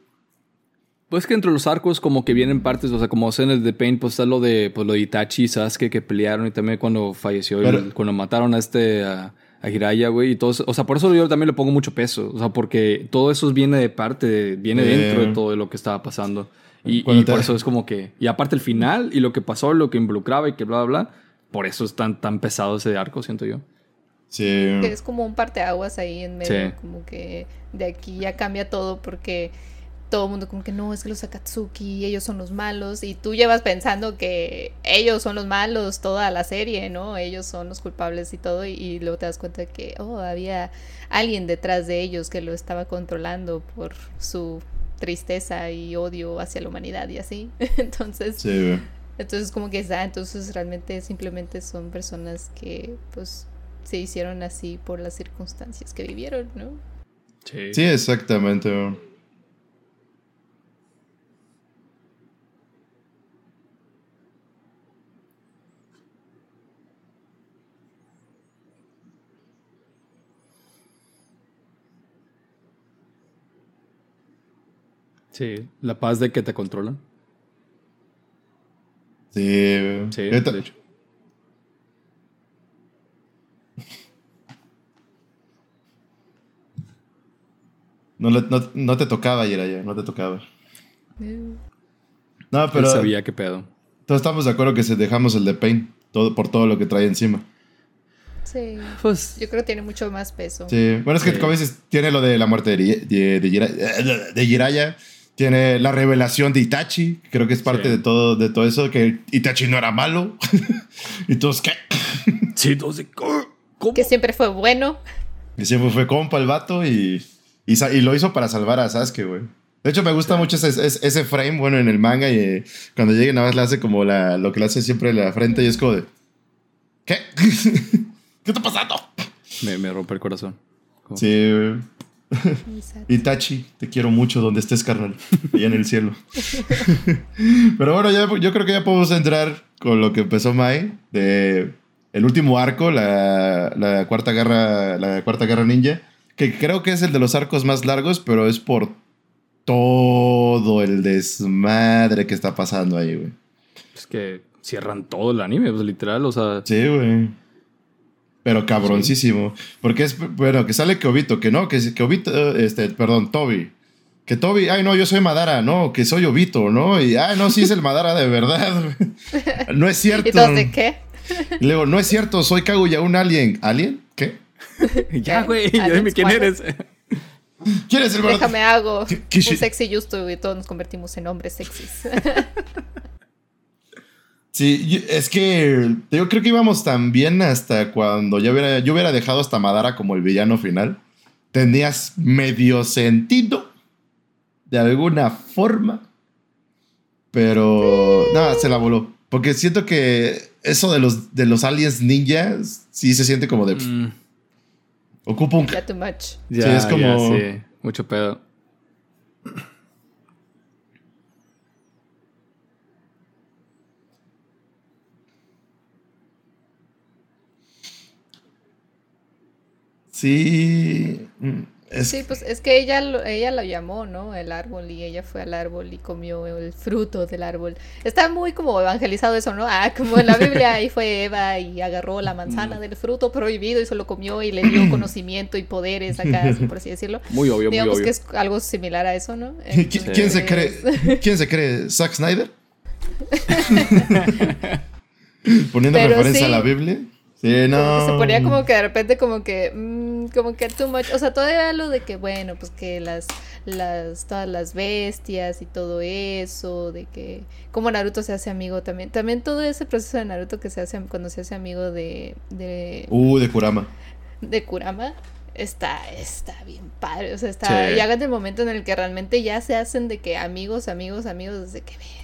Pues que entre los arcos como que vienen partes, o sea, como en el de Pain, pues está lo de, pues, lo de Itachi y Sasuke que pelearon y también cuando falleció, y Pero- el- cuando mataron a este, a, a Hiraya, güey, y todo eso. O sea, por eso yo también le pongo mucho peso, o sea, porque todo eso viene de parte, de- viene dentro de todo lo que estaba pasando. Y, Cuando y te- por eso es como que, y aparte el final y lo que pasó, lo que involucraba y que bla, bla, bla, por eso es tan, tan pesado ese arco, siento yo. Sí. Que es como un parteaguas ahí en medio, Sí. como que de aquí ya cambia todo porque todo el mundo como que no, es que los Akatsuki, ellos son los malos y tú llevas pensando que ellos son los malos toda la serie, ¿no? Ellos son los culpables y todo y, y luego te das cuenta que, oh, había alguien detrás de ellos que lo estaba controlando por su tristeza y odio hacia la humanidad y así. *laughs* entonces, Sí, entonces como que está, entonces realmente simplemente son personas que pues se hicieron así por las circunstancias que vivieron, ¿no? Sí. Sí, exactamente, Sí, la paz de que te controlan. Sí. Sí, de hecho. No, no- no te tocaba, Jiraya, no te tocaba. No, Él pero sabía qué pedo. todos estamos de acuerdo que se dejamos el de Pain todo, por todo lo que trae encima. Sí. Pues, Yo creo que tiene mucho más peso. Sí, bueno, es que Sí. como dices, tiene lo de la muerte de, de, de de Jiraiya, tiene la revelación de Itachi, creo que es parte Sí. de todo de todo eso, que Itachi no era malo. *laughs* y todos, ¿qué? sí, entonces, ¿cómo? Que siempre fue bueno. Y siempre fue compa el vato y, y, y lo hizo para salvar a Sasuke, güey. De hecho, me gusta mucho ese, ese, ese frame, bueno, en el manga y eh, cuando llegue nada más le hace como la, lo que le hace siempre en la frente y es como de... ¿Qué? *laughs* ¿Qué está pasando? Me, me rompe el corazón. Sí, güey. Exacto. Itachi, te quiero mucho donde estés, carnal. Allá en el cielo. *laughs* Pero bueno, ya, yo creo que ya podemos entrar con lo que empezó Mai. De el último arco, la, la cuarta guerra, la cuarta guerra ninja. Que creo que es el de los arcos más largos, pero es por todo el desmadre que está pasando ahí, güey. Es que cierran todo el anime, pues literal, o sea. Sí, güey. Pero cabroncísimo. Porque es, bueno, que sale que Obito, que no, que, que Obito, este, perdón, Toby. Que Toby, ay no, yo soy Madara, no, que soy Obito, ¿no? Y, ay no, sí es el Madara de verdad. *laughs* no es *laughs* cierto. ¿Y todos de qué? Y luego, no es cierto, soy Kaguya, un alien. ¿Alien? ¿Qué? *laughs* ya, güey, ¿Aliens ya dime quién eres. ¿Quién es el verdadero? Déjame hago ¿Qué- qué shi- un sexy justo y todos nos convertimos en hombres sexys. Sí, es que yo creo que íbamos tan bien hasta cuando yo hubiera, yo hubiera dejado hasta Madara como el villano final. Tenías medio sentido de alguna forma. Pero nada, se la voló. Porque siento que eso de los, de los aliens ninjas sí se siente como de. Mm, Ocupa un. ya too much. ya, es como- ya, sí, mucho pedo. Sí. mm, Sí, pues es que ella lo, ella lo llamó, ¿no? El árbol y ella fue al árbol y comió el fruto del árbol. Está muy como evangelizado eso, ¿no? Ah, como en la Biblia ahí fue Eva y agarró la manzana del fruto prohibido y se lo comió y le dio conocimiento y poderes acá, así por así decirlo. *laughs* Muy obvio, Digamos muy obvio. que es algo similar a eso, ¿no? *laughs* ¿Qui- ¿Quién, se cree? *laughs* ¿Quién se cree? ¿Zack Snyder? Poniendo Pero referencia sí. a la Biblia. Sí, no. Se ponía como que de repente como que mm, como que too much, o sea, todavía lo de que bueno, pues que las las todas las bestias y todo eso, de que como Naruto se hace amigo también, también todo ese proceso de Naruto que se hace cuando se hace amigo de de, Uh, de Kurama. de Kurama está está bien padre, o sea, está Sí. llega el momento en el que realmente ya se hacen de que amigos, amigos, amigos, de que güey.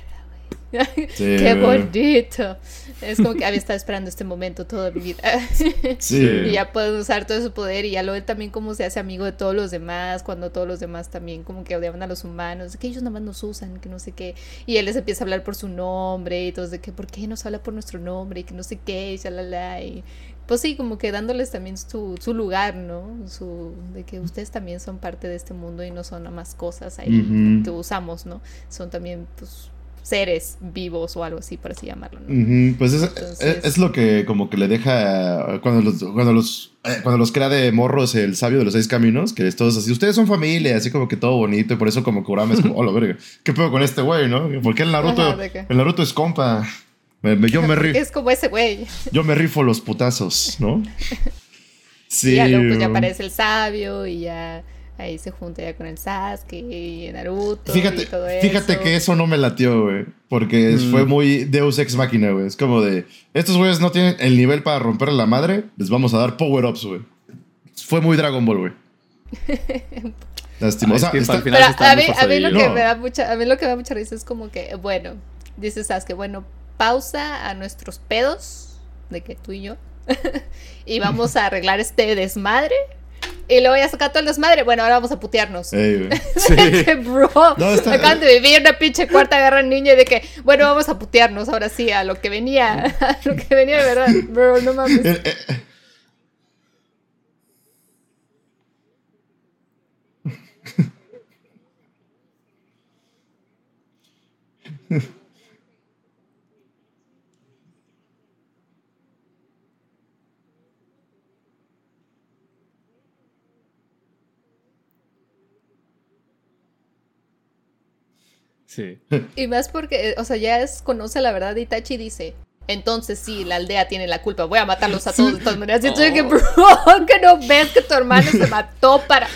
Sí, *laughs* Qué bonito. Es como que había estado esperando este momento toda mi vida. *laughs* Sí. Y ya puede usar todo su poder y ya lo ve también como se hace amigo de todos los demás, cuando todos los demás también como que odiaban a los humanos, que ellos nada más nos usan, que no sé qué. Y él les empieza a hablar por su nombre y todos de que, ¿por qué nos habla por nuestro nombre? Y que no sé qué, y shalala, y pues sí, como que dándoles también su, su lugar, ¿no? Su, de que ustedes también son parte de este mundo y no son nada más cosas ahí que usamos, ¿no? Son también, pues, seres vivos o algo así, por así llamarlo, ¿no? Pues es, Entonces- es- es lo que como que le deja cuando los, cuando los, eh, cuando los crea de morros el sabio de los seis caminos, que es todos así, ustedes son familia, así como que todo bonito, y por eso como Kurama es como, oh, la verga, ¿qué pedo con este güey, no? Porque el Naruto, Ajá, el Naruto es compa. Me- me- yo, me ri- *laughs* Es como ese güey. yo me rifo los putazos, ¿no? *laughs* Sí. Y ya luego pues ya aparece el sabio y ya ahí se junta ya con el Sasuke y Naruto Fíjate, y todo fíjate eso. que eso no me latió, güey. Porque es- Mm. fue muy Deus Ex Machina, güey. Es como de, estos güeyes no tienen el nivel para romper la madre, les vamos a dar power-ups, güey. Fue muy Dragon Ball, güey. *laughs* Lástima. Ah, es que está- al final Pero a mí, a mí lo que No. me da mucha, a mí lo que me da mucha risa es como que, bueno, dices Sasuke, bueno, pausa a nuestros pedos, de que tú y yo, *laughs* y vamos a arreglar este desmadre. Y luego ya saca todo el desmadre. Bueno, ahora vamos a putearnos. Ey. *laughs* Sí. Bro, No, está- acaban de vivir una pinche cuarta guerra niña y de que, bueno, vamos a putearnos ahora sí, a lo que venía, *laughs* a lo que venía de verdad, bro, no mames. *laughs* Sí. Y más porque, o sea, ya es, conoce la verdad de Itachi y dice, entonces sí, la aldea tiene la culpa, voy a matarlos a todos de todas maneras. Y que, bro, *laughs* que no ves que tu hermano se mató para...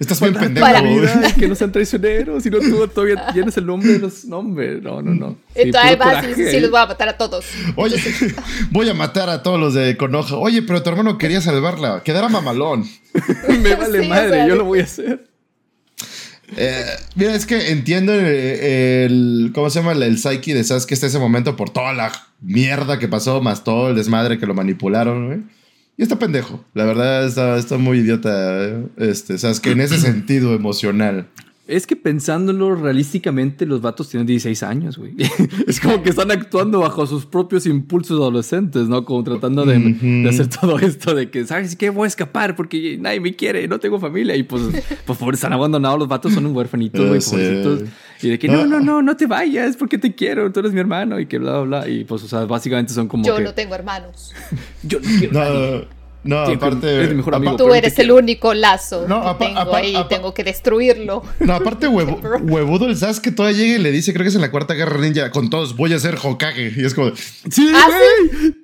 Estás bien pendejo, Para- que no sean traicioneros, y no tú todavía tienes el nombre de los nombres. No, no, no. Sí, Y tú ahí puro vas y sí, ahí. los voy a matar a todos. Oye, voy a matar a todos los de Konoha. Oye, pero tu hermano quería salvarla. Quedara mamalón. *laughs* Me vale Sí, o madre, sea, yo lo voy a hacer. Eh, mira, es que entiendo el, el- ¿Cómo se llama? El, el psyche de Sasuke hasta ese momento por toda la mierda que pasó, más todo el desmadre que lo manipularon, güey. Y está pendejo. La verdad, está, está muy idiota, eh, este, Sasuke, en ese *clears throat* sentido emocional. Es que pensándolo realísticamente, los vatos tienen 16 años, güey. *laughs* Es como que están actuando bajo sus propios impulsos adolescentes, ¿no? Como tratando de, hacer todo esto de que, ¿sabes qué? Voy a escapar porque nadie me quiere, no tengo familia. Y pues, pues pobres, están abandonados los vatos, son un huérfanito, güey, pobrecitos. Y de que, no, no, no, no te vayas porque te quiero, tú eres mi hermano y que bla, bla, bla. Y pues, o sea, básicamente son como Yo que... no tengo hermanos. *laughs* Yo no quiero. No, no Sí, aparte. eres mi mejor amigo. apa- Tú eres el único lazo No, que tengo ahí tengo que destruirlo. No, aparte, huevo- *laughs* huevudo el Sasuke todavía llega y le dice, creo que es en la cuarta guerra ninja, con todos voy a ser Hokage. Y es como, Sí, ¿Ah, güey.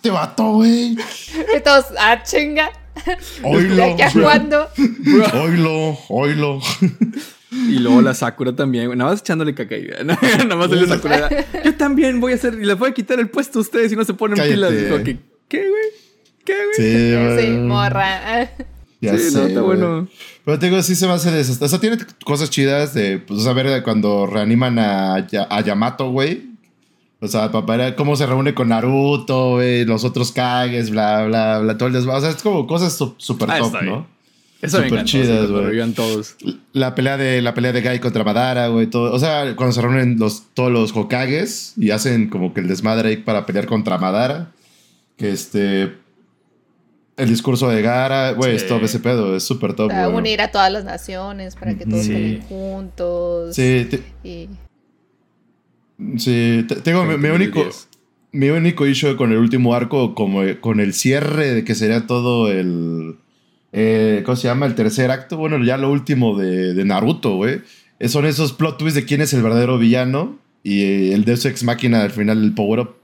te vato, güey. Y todos, ah, chinga. Oilo. ¿De aquí a cuándo? Oilo, oilo. Y luego la Sakura también, güey. Nada más echándole caca. *laughs* Nada más salió Sakura. Yo también voy a hacer. Y les voy a quitar el puesto a ustedes si no se ponen Cállate. pilas. Que, ¿Qué, güey? ¿Qué, güey? Sí, morra. *laughs* Ya Sí, sé, no, está bueno. Pero te digo, sí se me hace desastre. O sea, tiene cosas chidas de, pues, a ver, cuando reaniman a, a Yamato, güey. O sea, papá era cómo se reúne con Naruto, güey, los otros Kages, bla, bla, bla, todo el desmadre. O sea, es como cosas super Ah, top, bien. ¿no? Eso me Súper encantó. chidas, güey. todos. La pelea de la pelea de Gai contra Madara, güey, todo. O sea, cuando se reúnen los, todos los Hokages y hacen como que el desmadre ahí para pelear contra Madara. Que este. El discurso de Gara, güey, es top ese pedo, es súper top, Para güey. unir a todas las naciones, para que todos Sí. estén juntos. Sí, te- Y sí, te- tengo mi, mi único, mi único issue con el último arco, como con el cierre de que sería todo el. eh, ¿Cómo se llama? El tercer acto. Bueno, ya lo último de, de Naruto, güey. Eh, Son esos plot twists de quién es el verdadero villano y el Deus Ex Máquina al final, el power up.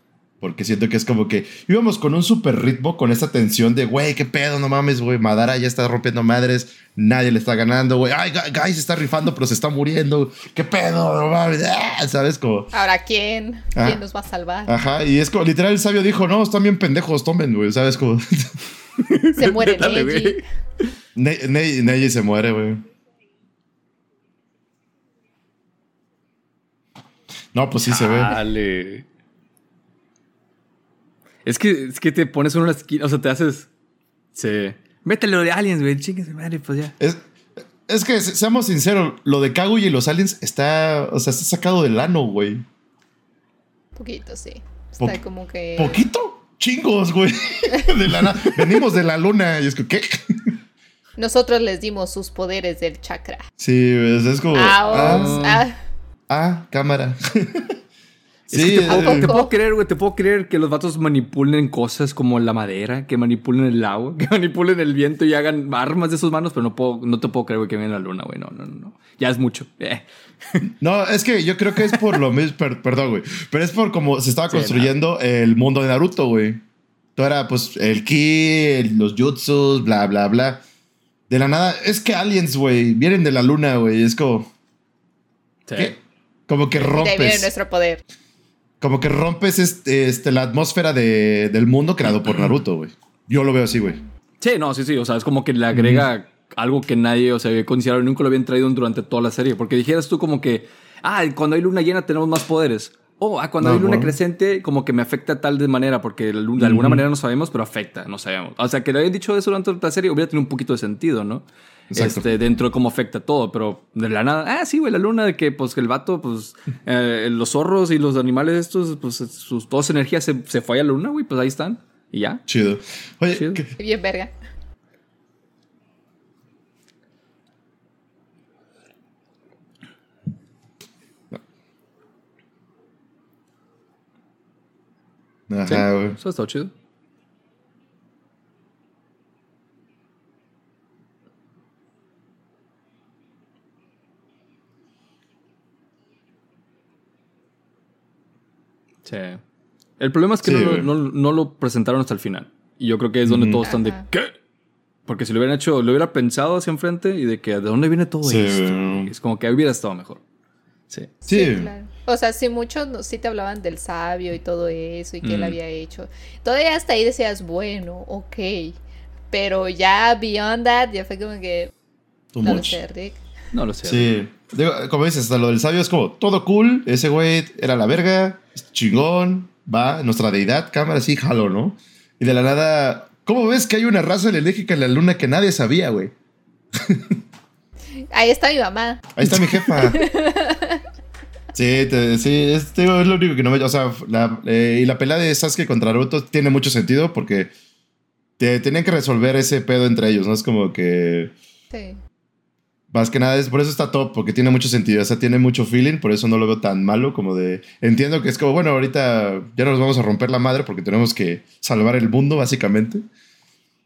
Porque siento que es como que íbamos con un super ritmo, con esa tensión de, güey, qué pedo, no mames, güey. Madara ya está rompiendo madres, nadie le está ganando, güey. Ay, Guy se está rifando, pero se está muriendo. ¿Qué pedo? No mames. Ah, ¿Sabes? Como. ahora, ¿quién? Ah. ¿Quién nos va a salvar? Ajá, y es como, literal, el sabio dijo, no, están bien pendejos, tomen, güey, ¿sabes? Como, *laughs* Se muere *laughs* Dale, Neji. güey. Ne- Ne- Neji se muere, güey. No, pues sí se ve. Es que, es que te pones en una esquina, o sea, te haces. Se. Mételo de aliens, güey. Chingue madre, pues ya. Es, es que, se- seamos sinceros, lo de Kaguya y los aliens está, o sea, está sacado del ano, güey. Poquito, sí. Está Po- como que. ¿Poquito? Chingos, güey. *laughs* De la Venimos de la luna y es que, ¿qué? Nosotros les dimos sus poderes del chakra. Sí, es, es como... Ah, Ah, ah, ah, *laughs* Es sí, que te, puedo, te puedo creer, güey. Te puedo creer que los vatos manipulen cosas como la madera, que manipulen el agua, *laughs* que manipulen el viento y hagan armas de sus manos, pero no, puedo, no te puedo creer, güey, que viene la luna, güey. No, no, no, no. Ya es mucho. *laughs* Eh. No, es que yo creo que es por lo mismo, per- perdón, güey, pero es por como se estaba Sí, construyendo el mundo de Naruto, güey. Todo era pues el ki, el- los jutsus, bla, bla, bla. De la nada, es que aliens, güey, vienen de la luna, güey, es como, Sí. ¿qué? Como que de ahí viene rompes, nuestro poder. Como que rompes este, este, la atmósfera de- del mundo creado por Naruto, güey. Yo lo veo así, güey. Sí, no, sí, sí. O sea, es como que le agrega algo que nadie, o sea, había considerado nunca lo habían traído durante toda la serie. Porque dijeras tú como que, ah, cuando hay luna llena tenemos más poderes. O, ah, cuando No, hay luna bueno. creciente, como que me afecta tal de manera, porque de alguna manera no sabemos, pero afecta, no sabemos. O sea, que le hayan dicho eso durante la serie hubiera tenido un poquito de sentido, ¿no? Exacto. Este, dentro de cómo afecta todo, pero de la nada, ah, sí, güey, la luna de que, pues, que el vato, pues, *laughs* eh, los zorros y los animales estos, pues, sus, toda su energía se, se fue a la luna, güey, pues ahí están. Y ya. Chido. Oye, Chido. ¿qué- Bien verga. Ajá, güey. Eso está chido. Sí. El problema es que Sí, no, no- no lo presentaron hasta el final. Y yo creo que es donde todos están de. ¿qué? Porque si lo hubieran hecho, lo hubiera pensado hacia enfrente y de que de dónde viene todo Sí, esto. Es como que hubiera estado mejor. Sí. Sí. claro. O sea, sí, muchos no- sí te hablaban del sabio y todo eso y que él Mm. había hecho. Todavía hasta ahí decías, bueno, ok. Pero ya beyond that, ya fue como que. Too No lo sé, Rick. No lo sé. Sí. Digo, como dices, hasta lo del sabio es como todo cool. Ese güey era la verga, chingón, va, nuestra deidad, cámara, sí, jalo, ¿no? Y de la nada, ¿cómo ves que hay una raza alienígena en la luna que nadie sabía, güey? Ahí está mi mamá. Ahí está mi jefa. *laughs* Sí, te- sí, es, digo, es lo único que no me. O sea, la, eh, y la pelea de Sasuke contra Naruto tiene mucho sentido porque te, tenían que resolver ese pedo entre ellos, ¿no? Es como que. Sí. Más que nada, es, por eso está top, porque tiene mucho sentido, o sea, tiene mucho feeling, por eso no lo veo tan malo como de... Entiendo que es como, bueno, ahorita ya nos vamos a romper la madre porque tenemos que salvar el mundo, básicamente.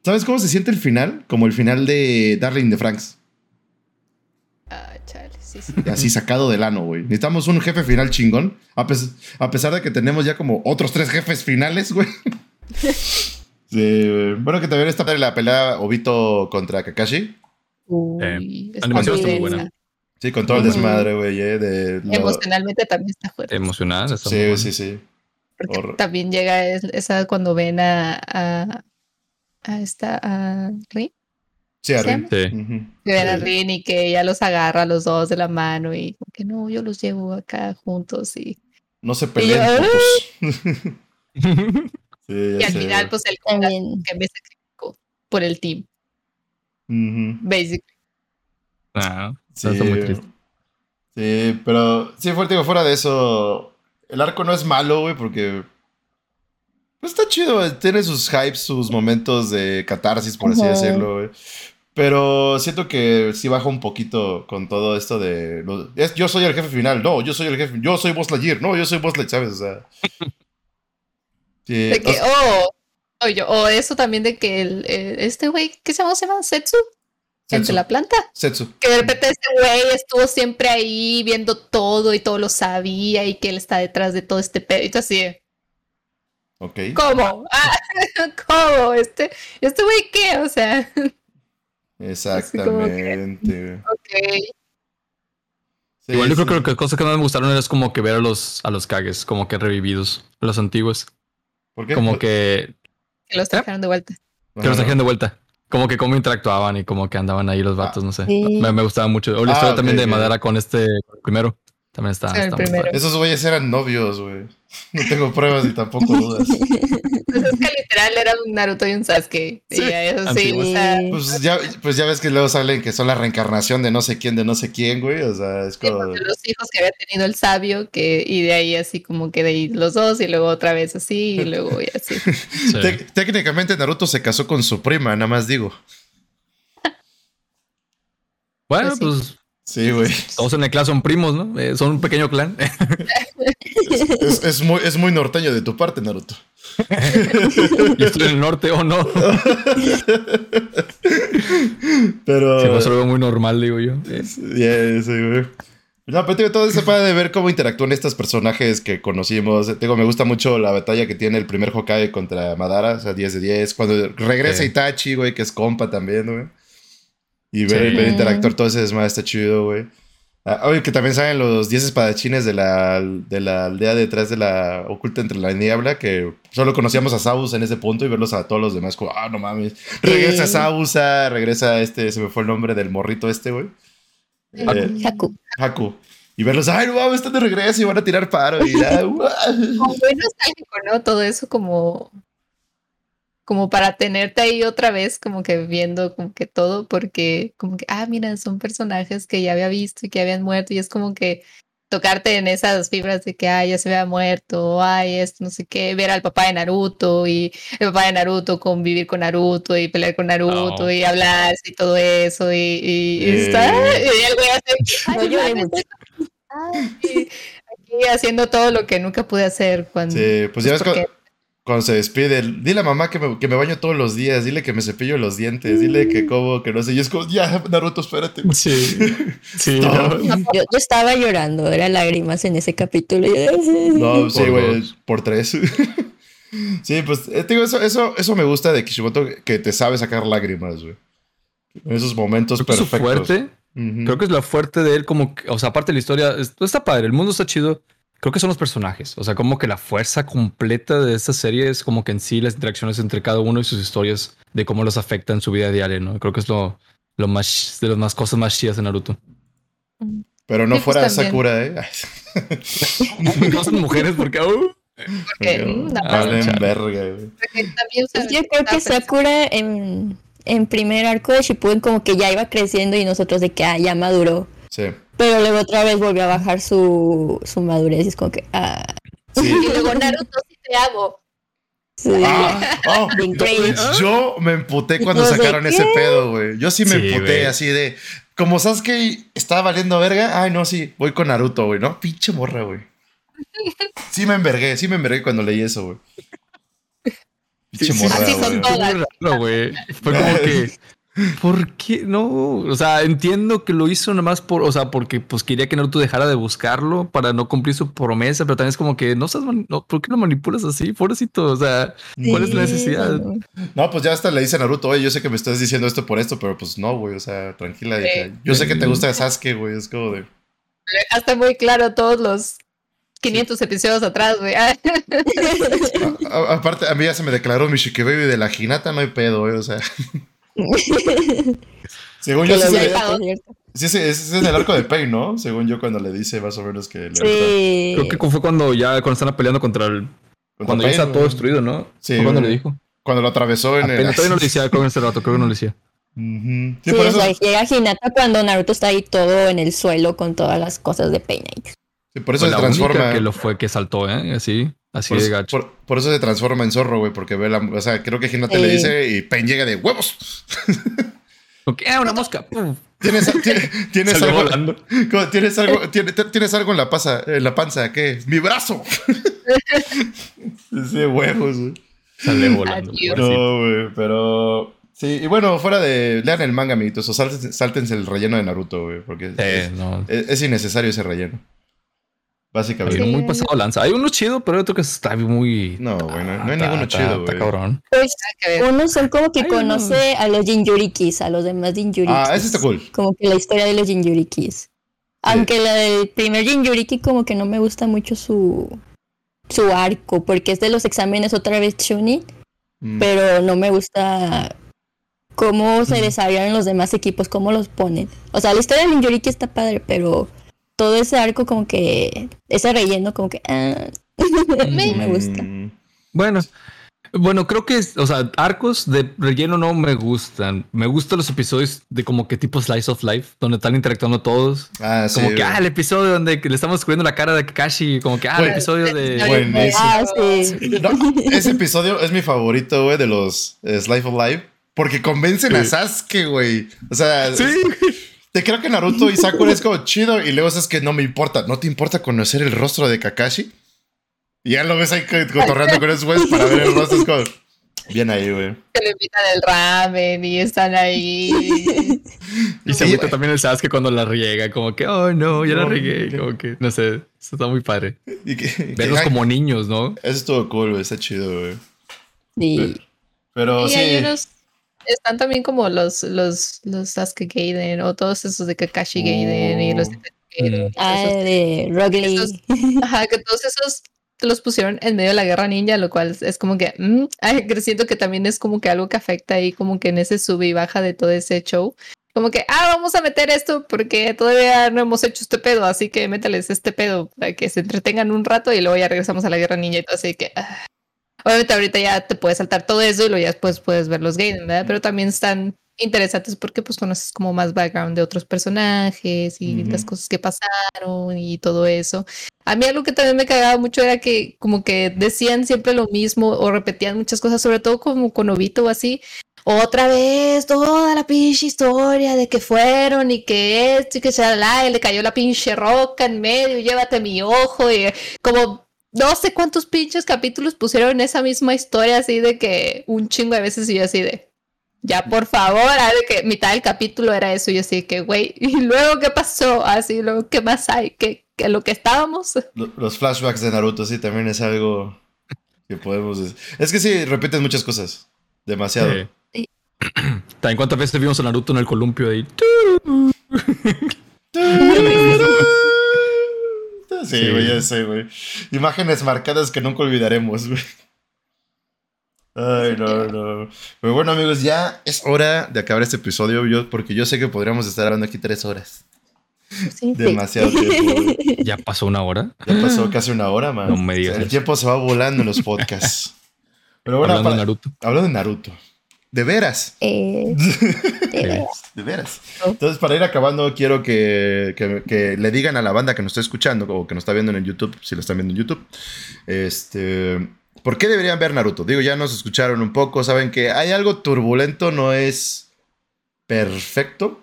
¿Sabes cómo se siente el final? Como el final de Darling de Franks. Ah, chale, sí, sí. Así sacado del ano, güey. Necesitamos un jefe final chingón, a, pes- a pesar de que tenemos ya como otros tres jefes finales, güey. *laughs* Sí, bueno, que también está la pelea Obito contra Kakashi. Uy, está animación muy buena. Sí, con todo el desmadre, güey, eh, de... lo- Emocionalmente también está fuerte. Emocionada. está muy Sí, sí, sí. Porque también llega es- esa cuando ven a, a, a esta a Rin, Sí, ¿Se Arin. llama? Sí. Que ven a. Rin y que ella los agarra a los dos de la mano y como que no, yo los llevo acá juntos y, No se Y peleen, yo. *laughs* *laughs* Sí, y ya al sé. final pues él que me sacrificó por el team, Ujú. basically. Ah, Sí. está muy triste. Sí, pero sí, fuerte digo, fuera de eso, el arco no es malo, güey, porque Pues está chido, tiene sus hypes, sus momentos de catarsis, por así decirlo, güey. Pero siento que sí baja un poquito con todo esto de. lo- es- yo soy el jefe final, no, yo soy el jefe, yo soy Buzz Lightyear, no, yo soy Buzz Lightyear, ¿sabes? O sea. *laughs* Sí, De que, o sea, oh, yo, o eso también de que el, eh, este güey, ¿qué se llama? ¿Se llama Setsu? De la planta. Setsu. Que de repente este güey estuvo siempre ahí viendo todo y todo lo sabía y que él está detrás de todo este pedo. Y tú así, de, Ok. ¿cómo? Ah, *laughs* ¿Cómo? ¿Este, este güey qué? O sea, Exactamente. ok. Sí, Igual yo creo que lo que cosas que más me gustaron es como que ver a los, a los cagues, como que revividos, los antiguos. ¿Por qué? Como que, Que los trajeron de vuelta. que los trajeron de vuelta. Como que cómo interactuaban y como que andaban ahí los vatos, no sé. Sí. Me, me gustaba mucho. O la Ah, historia también de ok. Madara con este primero. También está, Sí, está. Esos güeyes eran novios, güey. No tengo pruebas ni tampoco dudas. *laughs* Pues es que literal era un Naruto y un Sasuke. Sí, y eso sí, antiguos. o sea, Pues ya, pues ya ves que luego salen que son la reencarnación de no sé quién, de no sé quién, güey. O sea, es como. los hijos que había tenido el sabio, que, y de ahí así como que de ahí los dos, y luego otra vez así, y luego y así. *laughs* Sí. Técnicamente Naruto se casó con su prima, nada más digo. Bueno, Pues pues Sí, güey. todos en el clan son primos, ¿no? Eh, son un pequeño clan. Es, es muy, es muy norteño de tu parte, Naruto. Yo estoy en el norte o no. Pero. Se me hace algo muy normal, digo yo. Yeah, sí, güey. No, pero digo, todo eso para de ver cómo interactúan estos personajes que conocimos. Digo, me gusta mucho la batalla que tiene el primer Hokage contra Madara, o sea, 10 de 10. Cuando regresa Sí. Itachi, güey, que es compa también, güey. Y ver, Sí. ver interactuar todo ese desmadre está chido, güey. Ah, oye, que también salen los 10 espadachines de la, de la aldea detrás de la oculta entre la niebla, que solo conocíamos a Saus en ese punto y verlos a todos los demás como, ah, no mames. Regresa Sí. Sausa, regresa este, se me fue el nombre del morrito este, güey. Eh, Haku. Haku. Y verlos, ay, no mames, están de regreso y van a tirar paro. Y ya. *laughs* Como muy nostálgico, ¿no? Todo eso como, como para tenerte ahí otra vez, como que viendo como que todo, porque como que, ah, mira, son personajes que ya había visto y que habían muerto, y es como que tocarte en esas fibras de que, ay, ya se había muerto, o, ay, esto, no sé qué, ver al papá de Naruto y el papá de Naruto convivir con Naruto y pelear con Naruto Oh. y hablar y todo eso, y, y- y Eh. está, y el güey hace, No mames, mucho. ay, aquí haciendo todo lo que nunca pude hacer cuando... Sí, pues ya ves porque- cuando, se despide. Dile a mamá que me, que me baño todos los días. Dile que me cepillo los dientes. Dile que como, que no sé. Y es como, ya, Naruto, espérate. Sí. Sí. *laughs* No. no. Yo, yo estaba llorando, era lágrimas en ese capítulo. No, sí, güey, por tres. *laughs* sí, pues, eh, te digo, eso, eso, eso me gusta de Kishimoto, que te sabe sacar lágrimas, güey. En esos momentos Creo que su perfectos. fuerte, creo que es la fuerte de él, como, que- o sea, aparte de la historia, es- está padre, el mundo está chido. Creo que son los personajes, o sea, como que la fuerza completa de esta serie es como que en sí las interacciones entre cada uno y sus historias de cómo los afecta en su vida diaria, ¿no? Creo que es lo, lo más, de las más cosas más chidas de Naruto. Pero no Sí, pues, fuera. Sakura, ¿eh? *laughs* *laughs* no son mujeres porque, uh, Porque, chale. verga, Pues yo creo que Sakura en, en primer arco de Shippuden como que ya iba creciendo y nosotros de que ah, ya maduró. Sí. Pero luego otra vez volvió a bajar su, su madurez y es como que ah, Sí. Y luego Naruto, sí te amo. sí. Ah, oh, yo me emputé cuando No sacaron ese pedo, güey. Yo sí me Sí, emputé así de. Como Sasuke estaba valiendo verga. Ay, no, sí, voy con Naruto, güey, ¿no? Pinche morra, güey. Sí me envergué, sí me envergué cuando leí eso, güey. Pinche Sí, morra, Así son güey. Fue como que. ¿Por qué? No. O sea, entiendo que lo hizo nomás por. O sea, porque pues quería que Naruto dejara de buscarlo para no cumplir su promesa, pero también es como que no mani- No, ¿Por qué lo manipulas así? Pobrecito. O sea, ¿cuál es la necesidad? no. No, pues ya hasta le dice a Naruto, oye, yo sé que me estás diciendo esto por esto, pero pues no, güey. O sea, tranquila, hija. Yo sé que te gusta Sasuke, güey. Es como de. Dejaste muy claro todos los 500 episodios atrás, güey. *laughs* Aparte, a mí ya se me declaró mi Shikebaby de la Hinata, no hay pedo, güey. O sea. *laughs* *laughs* Según Que yo, sí, lo se- vea, por cierto. sí, sí, ese es el arco de Pain, ¿no? Según yo, cuando le dice más o menos que le Sí. Creo que fue cuando ya cuando están peleando contra el. Contra Cuando ya está todo destruido, ¿no? Sí, Fue cuando le dijo. Cuando lo atravesó en el. Todavía no le decía, creo que en ese rato, creo que no le decía. Sí, Sí, por o eso, sea, llega Hinata cuando Naruto está ahí todo en el suelo con todas las cosas de Pain sí, por eso Fue se la única transforma. que lo fue que saltó, ¿eh? Así. Así Por de eso, gacho. por- por eso se transforma en zorro, güey, porque ve la. O sea, creo que Hinata le Sí. dice y Pen llega de huevos. Ok, ah, una mosca. ¿Tienes, *laughs* tienes, tienes algo. ¿Tienes algo, tienes en la, pasa, en la panza? ¿Qué? ¡Mi brazo! sí, huevos, güey. Sale volando. Adiós. No, güey, pero. Sí, y bueno, fuera de. Lean el manga, amiguitos, o sáltense, sáltense el relleno de Naruto, güey, porque Sí, es, no. es- es innecesario ese relleno. Básicamente. Hay uno muy pasado lanza. Hay uno chido, pero hay otro que está muy. No, güey, no, hay ninguno chido, Está cabrón. Pues unos son como que conoce a los Jinjurikis, a los demás Jinjurikis. Ah, ese está cool. Como que la historia de los Jinjurikis. Aunque la del primer Jinjuriki como que no me gusta mucho su su arco, porque es de los exámenes otra vez Chunin, Mm. pero no me gusta cómo se Mm. desarrollan los demás equipos, cómo los ponen. O sea, la historia de Jinjuriki está padre, pero todo ese arco como que ese relleno como que ah, *laughs* no me gusta. Mm. Bueno, bueno, creo que, es- o sea, arcos de relleno no me gustan. Me gustan los episodios de como que tipo Slice of Life, donde están interactuando todos. Ah, sí. Como que, ah, el episodio donde le estamos descubriendo la cara de Kakashi. Como que, ah, el episodio de. buenísimo. Ah, sí. No, ese episodio es mi favorito, güey, de los eh, Slice of Life. Porque convencen a Sí. Sasuke, güey. O sea, Sí. Te creo que Naruto y Sakura es como chido. Y luego es que no me importa. ¿No te importa conocer el rostro de Kakashi? Y ya lo ves ahí co- cotorreando con esos güeyes para ver el rostro. Es como, bien ahí, güey. Que le invitan el ramen y están ahí. Y se Sí, agüita güey. también el Sasuke cuando la riega. Como que, oh no, ya la No, no. Como que, no sé, eso está muy padre. Y que, Verlos como niños, ¿no? Eso estuvo cool, güey. Está chido, güey. Sí. Pero y sí. hay unos. Están también como los, los, los Sasuke Gaiden o todos esos de Kakashi Gaiden y los de Gaiden. Mm. Ah, esos- de Rock Lee. Esos- *laughs* Ajá, que todos esos los pusieron en medio de la guerra ninja, lo cual es como que, mm, ay, *laughs* que siento que también es como que algo que afecta ahí, como que en ese sube y baja de todo ese show. Como que, ah, vamos a meter esto porque todavía no hemos hecho este pedo, así que métales este pedo para que se entretengan un rato y luego ya regresamos a la guerra ninja y todo así que... ah. Obviamente ahorita ya te puedes saltar todo eso y luego ya después puedes ver los Gaiden, ¿verdad? Pero también están interesantes porque pues conoces como más background de otros personajes y Ujú. las cosas que pasaron y todo eso. A mí algo que también me cagaba mucho era que como que decían siempre lo mismo o repetían muchas cosas, sobre todo como con Obito o así. Otra vez toda la pinche historia de que fueron y que esto y que se y le cayó la pinche roca en medio, llévate mi ojo y como no sé cuántos pinches capítulos pusieron esa misma historia así de que un chingo de veces y yo así de ya por favor, ah, de que mitad del capítulo era eso, y yo así que güey, y luego qué pasó, así luego qué más hay, que, lo que estábamos. Lo- Los flashbacks de Naruto, sí, también es algo que podemos decir. Es que sí, repiten muchas cosas. Demasiado. Sí. *clears throat* También cuántas veces vimos a Naruto en el columpio ahí. *clears throat* *clears throat* Sí, Sí. güey, ya sé, güey. Imágenes marcadas que nunca olvidaremos, güey. Ay, no, no. Pero bueno, amigos, ya es hora de acabar este episodio, yo, porque yo sé que podríamos estar hablando aquí tres horas. Sí. Demasiado tiempo, güey. *laughs* Ya pasó una hora. Ya pasó casi una hora, man. No me digas El tiempo se va volando en los podcasts. Pero bueno, Hablando de Naruto. hablando de Naruto. De veras. Eh, *laughs* eh, De veras. Entonces, para ir acabando, quiero que, que- que le digan a la banda que nos está escuchando o que nos está viendo en YouTube, si lo están viendo en YouTube, este, ¿por qué deberían ver Naruto? Digo, ya nos escucharon un poco, saben que hay algo turbulento, no es perfecto.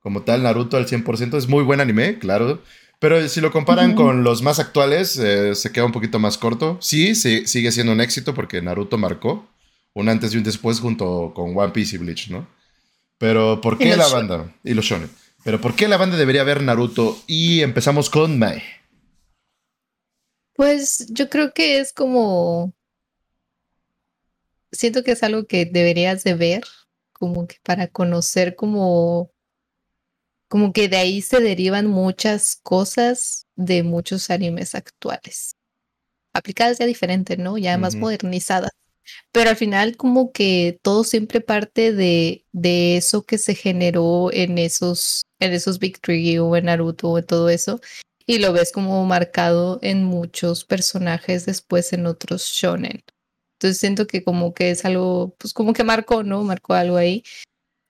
Como tal, Naruto al 100% es muy buen anime, claro. Pero si lo comparan con los más actuales, eh, se queda un poquito más corto. Sí, sí, sigue siendo un éxito porque Naruto marcó un antes y un después junto con One Piece y Bleach, ¿no? Pero ¿por qué la banda? Y los shonen. Pero ¿por qué la banda debería ver Naruto? Y empezamos con Mae. Pues yo creo que es como. Siento que es algo que deberías de ver, como que para conocer como. Como que de ahí se derivan muchas cosas de muchos animes actuales. Aplicadas ya diferente, ¿no? Ya más Ujú. modernizadas. Pero al final como que todo siempre parte de, de eso que se generó en esos, en esos Big o en Naruto o en todo eso. Y lo ves como marcado en muchos personajes después en otros shonen. Entonces siento que como que es algo, pues como que marcó, ¿no? Marcó algo ahí.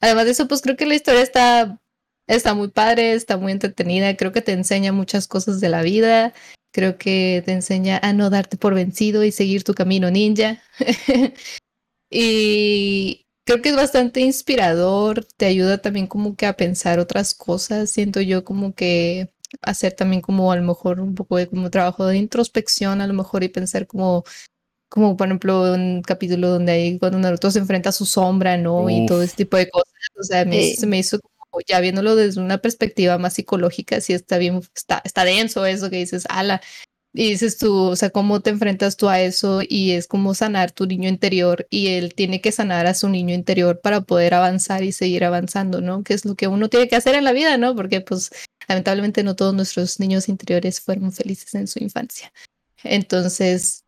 Además de eso, pues creo que la historia está, está muy padre, está muy entretenida. Creo que te enseña muchas cosas de la vida. Creo que te enseña a no darte por vencido y seguir tu camino ninja. *laughs* y creo que es bastante inspirador, te ayuda también como que a pensar otras cosas, siento yo como que hacer también como a lo mejor un poco de como trabajo de introspección a lo mejor y pensar como como por ejemplo un capítulo donde hay cuando Naruto se enfrenta a su sombra, ¿no? Y todo ese tipo de cosas, o sea, me, se me hizo como ya viéndolo desde una perspectiva más psicológica, sí está bien, está, está denso eso que dices, ala, y dices tú, o sea, cómo te enfrentas tú a eso y es como sanar tu niño interior y él tiene que sanar a su niño interior para poder avanzar y seguir avanzando, ¿no? Que es lo que uno tiene que hacer en la vida, ¿no? Porque pues lamentablemente no todos nuestros niños interiores fueron felices en su infancia. Entonces,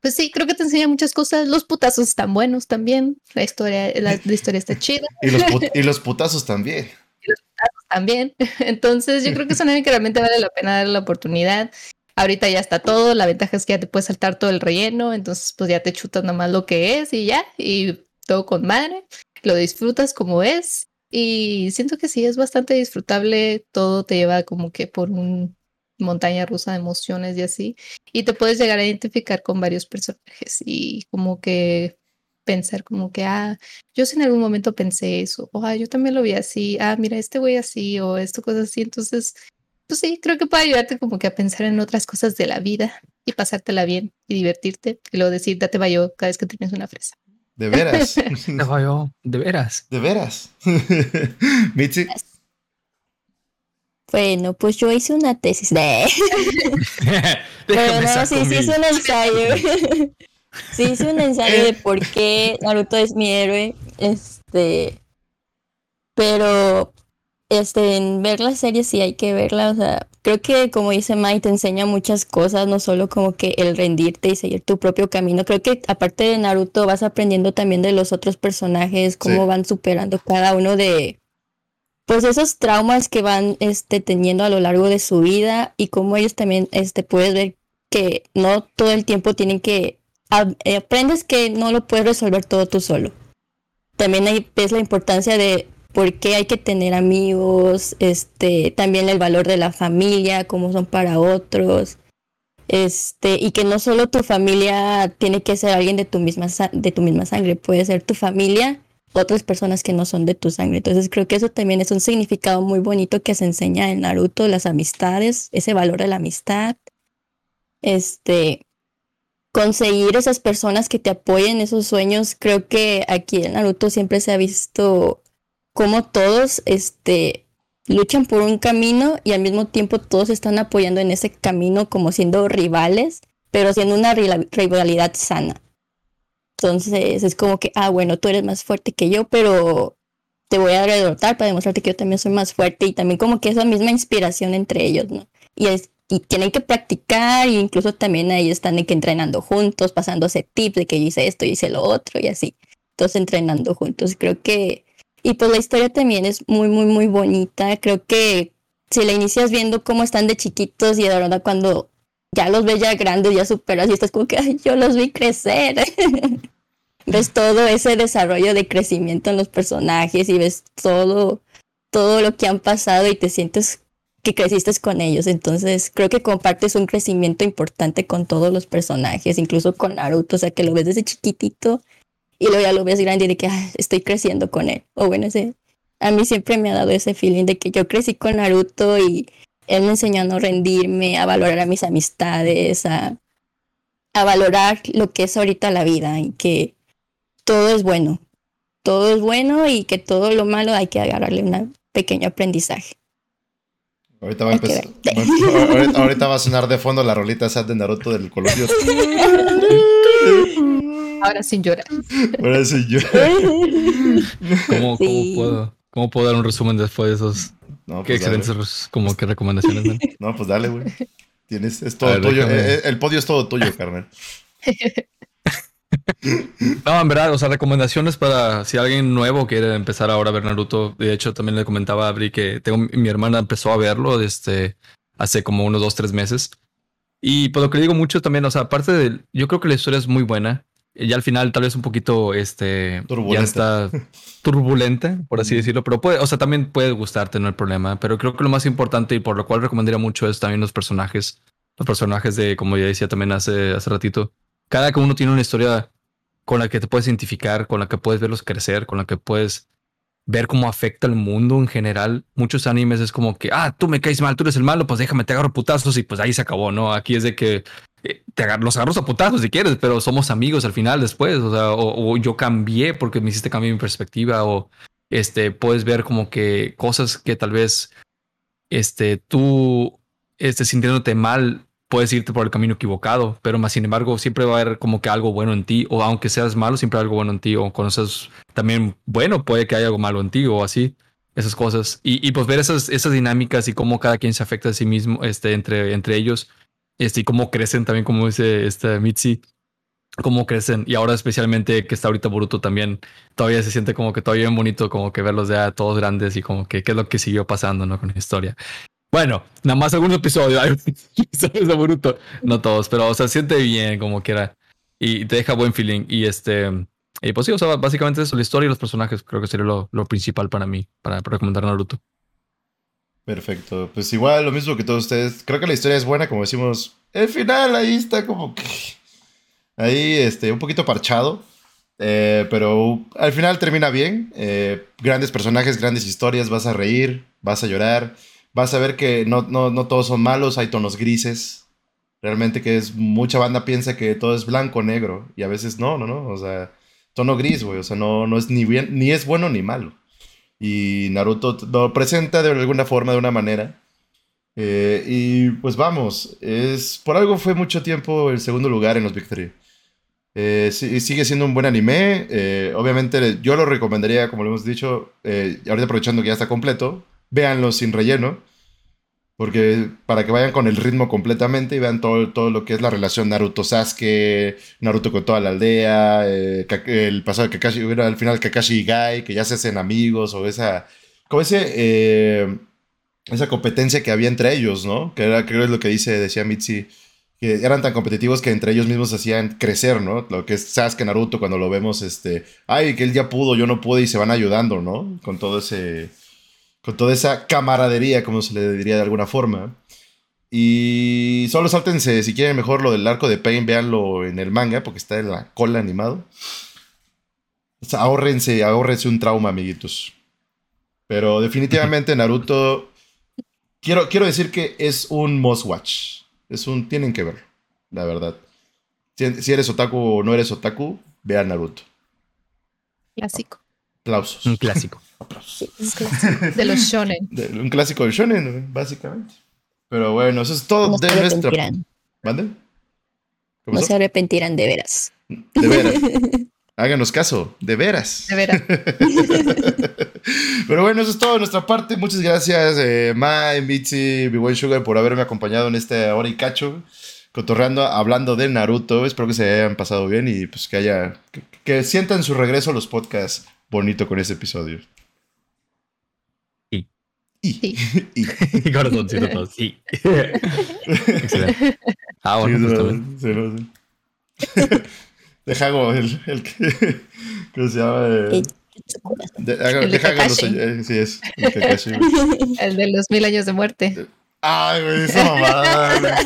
pues sí, creo que te enseña muchas cosas. Los putazos están buenos también. La historia, la, historia está chida. *laughs* y, los y los putazos también. Y los putazos también. *laughs* Entonces, yo creo que es un anime que realmente vale la pena darle la oportunidad. Ahorita ya está todo, la ventaja es que ya te puedes saltar todo el relleno, entonces pues ya te chutas nomás lo que es y ya, y todo con madre, lo disfrutas como es y siento que sí es bastante disfrutable, todo te lleva como que por un montaña rusa de emociones y así, y te puedes llegar a identificar con varios personajes y como que pensar como que, ah, yo en algún momento pensé eso, o ah, yo también lo vi así, ah, mira, este güey así, o esto, cosas así, entonces pues sí, creo que puede ayudarte como que a pensar en otras cosas de la vida y pasártela bien y divertirte y luego decir date bayo cada vez que tienes una fresa. De veras. *laughs* de veras. De veras. *laughs* Mitzi. Bueno, pues yo hice una tesis *laughs* *laughs* de. Pero no, sí, sí hice un ensayo. *laughs* sí hice un ensayo de por qué Naruto es mi héroe. Este. Pero este, en ver la serie sí hay que verla, o sea, creo que como dice Mai, te enseña muchas cosas, no solo como que el rendirte y seguir tu propio camino, creo que aparte de Naruto vas aprendiendo también de los otros personajes, cómo van superando cada uno de, pues esos traumas que van este, teniendo a lo largo de su vida y cómo ellos también, este, puedes ver que no todo el tiempo tienen que, eh, aprendes que no lo puedes resolver todo tú solo. También ahí ves la importancia de por qué hay que tener amigos, este, también el valor de la familia, cómo son para otros, este, y que no solo tu familia tiene que ser alguien de tu misma, de tu misma sangre, puede ser tu familia, otras personas que no son de tu sangre. Entonces creo que eso también es un significado muy bonito que se enseña en Naruto, las amistades, ese valor de la amistad, este, conseguir esas personas que te apoyen esos sueños. Creo que aquí en Naruto siempre se ha visto como todos este, luchan por un camino y al mismo tiempo todos están apoyando en ese camino como siendo rivales, pero siendo una rivalidad sana. Entonces es como que, ah, bueno, tú eres más fuerte que yo, pero te voy a derrotar para demostrarte que yo también soy más fuerte y también como que esa misma inspiración entre ellos, ¿no? Y, es, y tienen que practicar e incluso también ahí están que entrenando juntos, pasándose tips de que yo hice esto, y hice lo otro y así, todos entrenando juntos. Creo que y pues la historia también es muy, muy, muy bonita. Creo que si la inicias viendo cómo están de chiquitos y de verdad cuando ya los ves ya grandes, ya superas y estás como que yo los vi crecer. *laughs* ves todo ese desarrollo de crecimiento en los personajes y ves todo, todo lo que han pasado y te sientes que creciste con ellos. Entonces creo que compartes un crecimiento importante con todos los personajes, incluso con Naruto, o sea que lo ves desde chiquitito y luego ya lo ves grande y de que estoy creciendo con él. O bueno, ese, a mí siempre me ha dado ese feeling de que yo crecí con Naruto y él me enseñó a no rendirme, a valorar a mis amistades, a, a valorar lo que es ahorita la vida y que todo es bueno. Todo es bueno y que todo lo malo hay que agarrarle un pequeño aprendizaje. Ahorita va, a empezar, ahorita, va a sonar de fondo la rolita esa de Naruto del colegio. Ahora sin llorar. Ahora sin llorar. ¿Cómo, puedo, ¿Cómo puedo dar un resumen después de esos? No, Qué pues excelentes como que recomendaciones. ¿no? *laughs* no, pues dale, güey. Tienes, es todo tuyo. Eh, el podio es todo tuyo, Carmen. *laughs* No, en verdad, o sea, recomendaciones para si alguien nuevo quiere empezar ahora a ver Naruto. De hecho, también le comentaba a Abri que tengo, mi hermana empezó a verlo desde hace como unos dos, tres meses. Y por lo que le digo mucho también, o sea, aparte de, yo creo que la historia es muy buena. Y al final tal vez un poquito, este, turbulenta. ya está *laughs* turbulenta, por así decirlo, pero puede, o sea, también puede gustarte, no hay problema. Pero creo que lo más importante y por lo cual recomendaría mucho es también los personajes. los personajes de, como ya decía también hace, hace ratito, cada uno tiene una historia con la que te puedes identificar, con la que puedes verlos crecer, con la que puedes ver cómo afecta al mundo en general. Muchos animes es como que, ah, tú me caes mal, tú eres el malo, pues déjame, te agarro putazos y pues ahí se acabó, ¿no? Aquí es de que te agarro, los agarros a putazos si quieres, pero somos amigos al final después, o, yo cambié porque me hiciste cambiar mi perspectiva, o este, puedes ver como que cosas que tal vez, este, tú, este, sintiéndote mal, puedes irte por el camino equivocado, pero más sin embargo siempre va a haber como que algo bueno en ti, o aunque seas malo, siempre hay algo bueno en ti, o cuando seas también bueno, puede que haya algo malo en ti, o así, esas cosas. Y, y pues ver esas, esas dinámicas y cómo cada quien se afecta a sí mismo, este, entre, entre ellos, este, y cómo crecen también, como dice este Mitzi, cómo crecen. Y ahora especialmente que está ahorita Boruto también, todavía se siente como que todavía bien bonito, como que verlos ya todos grandes y como que qué es lo que siguió pasando, ¿no? Con la historia. Bueno, nada más algunos *laughs* episodios, de Boruto. No todos, pero o sea, siente bien como quiera. Y te deja buen feeling. Y este. Y pues sí, o sea, básicamente eso, la historia y los personajes creo que sería lo, principal para mí, para, recomendar Naruto. Perfecto. Pues igual, lo mismo que todos ustedes. Creo que la historia es buena, como decimos. El final ahí está como que. Ahí, este, un poquito parchado. Eh, pero al final termina bien. Eh, grandes personajes, grandes historias. Vas a reír, vas a llorar vas a ver que no, no, todos son malos, hay tonos grises. Realmente que es mucha banda piensa que todo es blanco, negro, y a veces no, no, no, o sea, tono gris, güey, o sea, no, no es ni bien, ni es bueno ni malo. Y Naruto lo presenta de alguna forma, de una manera. Eh, y pues vamos, es por algo fue mucho tiempo el segundo lugar en los Victory. Eh, sigue siendo un buen anime. Eh, obviamente yo lo recomendaría, como lo hemos dicho, ahorita aprovechando que ya está completo, véanlo sin relleno, porque para que vayan con el ritmo completamente y vean todo, todo lo que es la relación Naruto-Sasuke, Naruto con toda la aldea, eh, el pasado de Kakashi, al final Kakashi y Gai, que ya se hacen amigos, o esa, como ese, eh, esa competencia que había entre ellos, ¿no? Que era, creo es lo que dice, decía Mitzi, que eran tan competitivos que entre ellos mismos hacían crecer, ¿no? Lo que es Sasuke, Naruto, cuando lo vemos, este, ay, que él ya pudo, yo no pude, y se van ayudando, ¿no? Con todo ese con toda esa camaradería, como se le diría de alguna forma. Y solo sáltense, si quieren mejor lo del arco de Pain, véanlo en el manga, porque está en la cola animado. ahórrense, ahórrense un trauma, amiguitos. Pero definitivamente Naruto, quiero, quiero decir que es un must watch. Es un, tienen que verlo, la verdad. Si, si eres otaku o no eres otaku, vean Naruto. Clásico. Aplausos. Un clásico. De los shonen. un clásico del shonen, básicamente. Pero bueno, eso es todo de nuestra. ¿Mande? No se arrepentirán de veras. De veras. *laughs* Háganos caso, de veras. De veras. *laughs* Pero bueno, eso es todo de nuestra parte. Muchas gracias, eh, Mai, Mitzi, Big Sugar, por haberme acompañado en este hora y cacho, cotorreando, hablando de Naruto. Espero que se hayan pasado bien y pues que haya, que, que sientan su regreso a los podcasts bonito con este episodio. Y. Sí. *laughs* *laughs* y. Corazoncito todo. Sí. *laughs* Excelente. Ah, bueno, pues. Sí. Deja el, el que. ¿Cómo se llama? Eh, de, el deja los, eh, sí, es. El, Kakashi, el de los mil años de muerte. Ay, güey, esa mamada.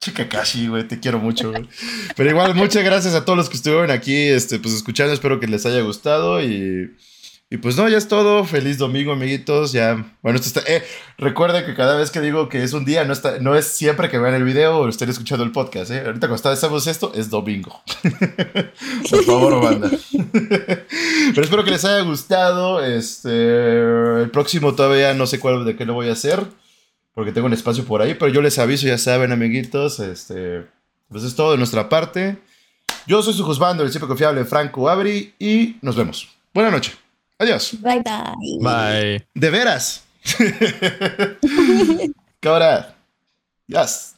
Chica Kakashi, güey, te quiero mucho, güey. Pero igual, muchas gracias a todos los que estuvieron aquí, este, pues escuchando. Espero que les haya gustado y. Y pues no, ya es todo. Feliz domingo, amiguitos. Ya, bueno, esto está. Eh, recuerden que cada vez que digo que es un día, no, está, no es siempre que vean el video o estén escuchando el podcast. ¿eh? Ahorita cuando estamos esto, es domingo. *laughs* Por favor, banda. Pero espero que les haya gustado. Este, el próximo todavía no sé cuál de qué lo voy a hacer. Porque tengo un espacio por ahí. Pero yo les aviso, ya saben, amiguitos. Este, pues es todo de nuestra parte. Yo soy su juzgando, el siempre confiable Franco Abri. Y nos vemos. Buenas noches. Adiós. Bye bye. Bye. De veras. *laughs* Cabra. Yes.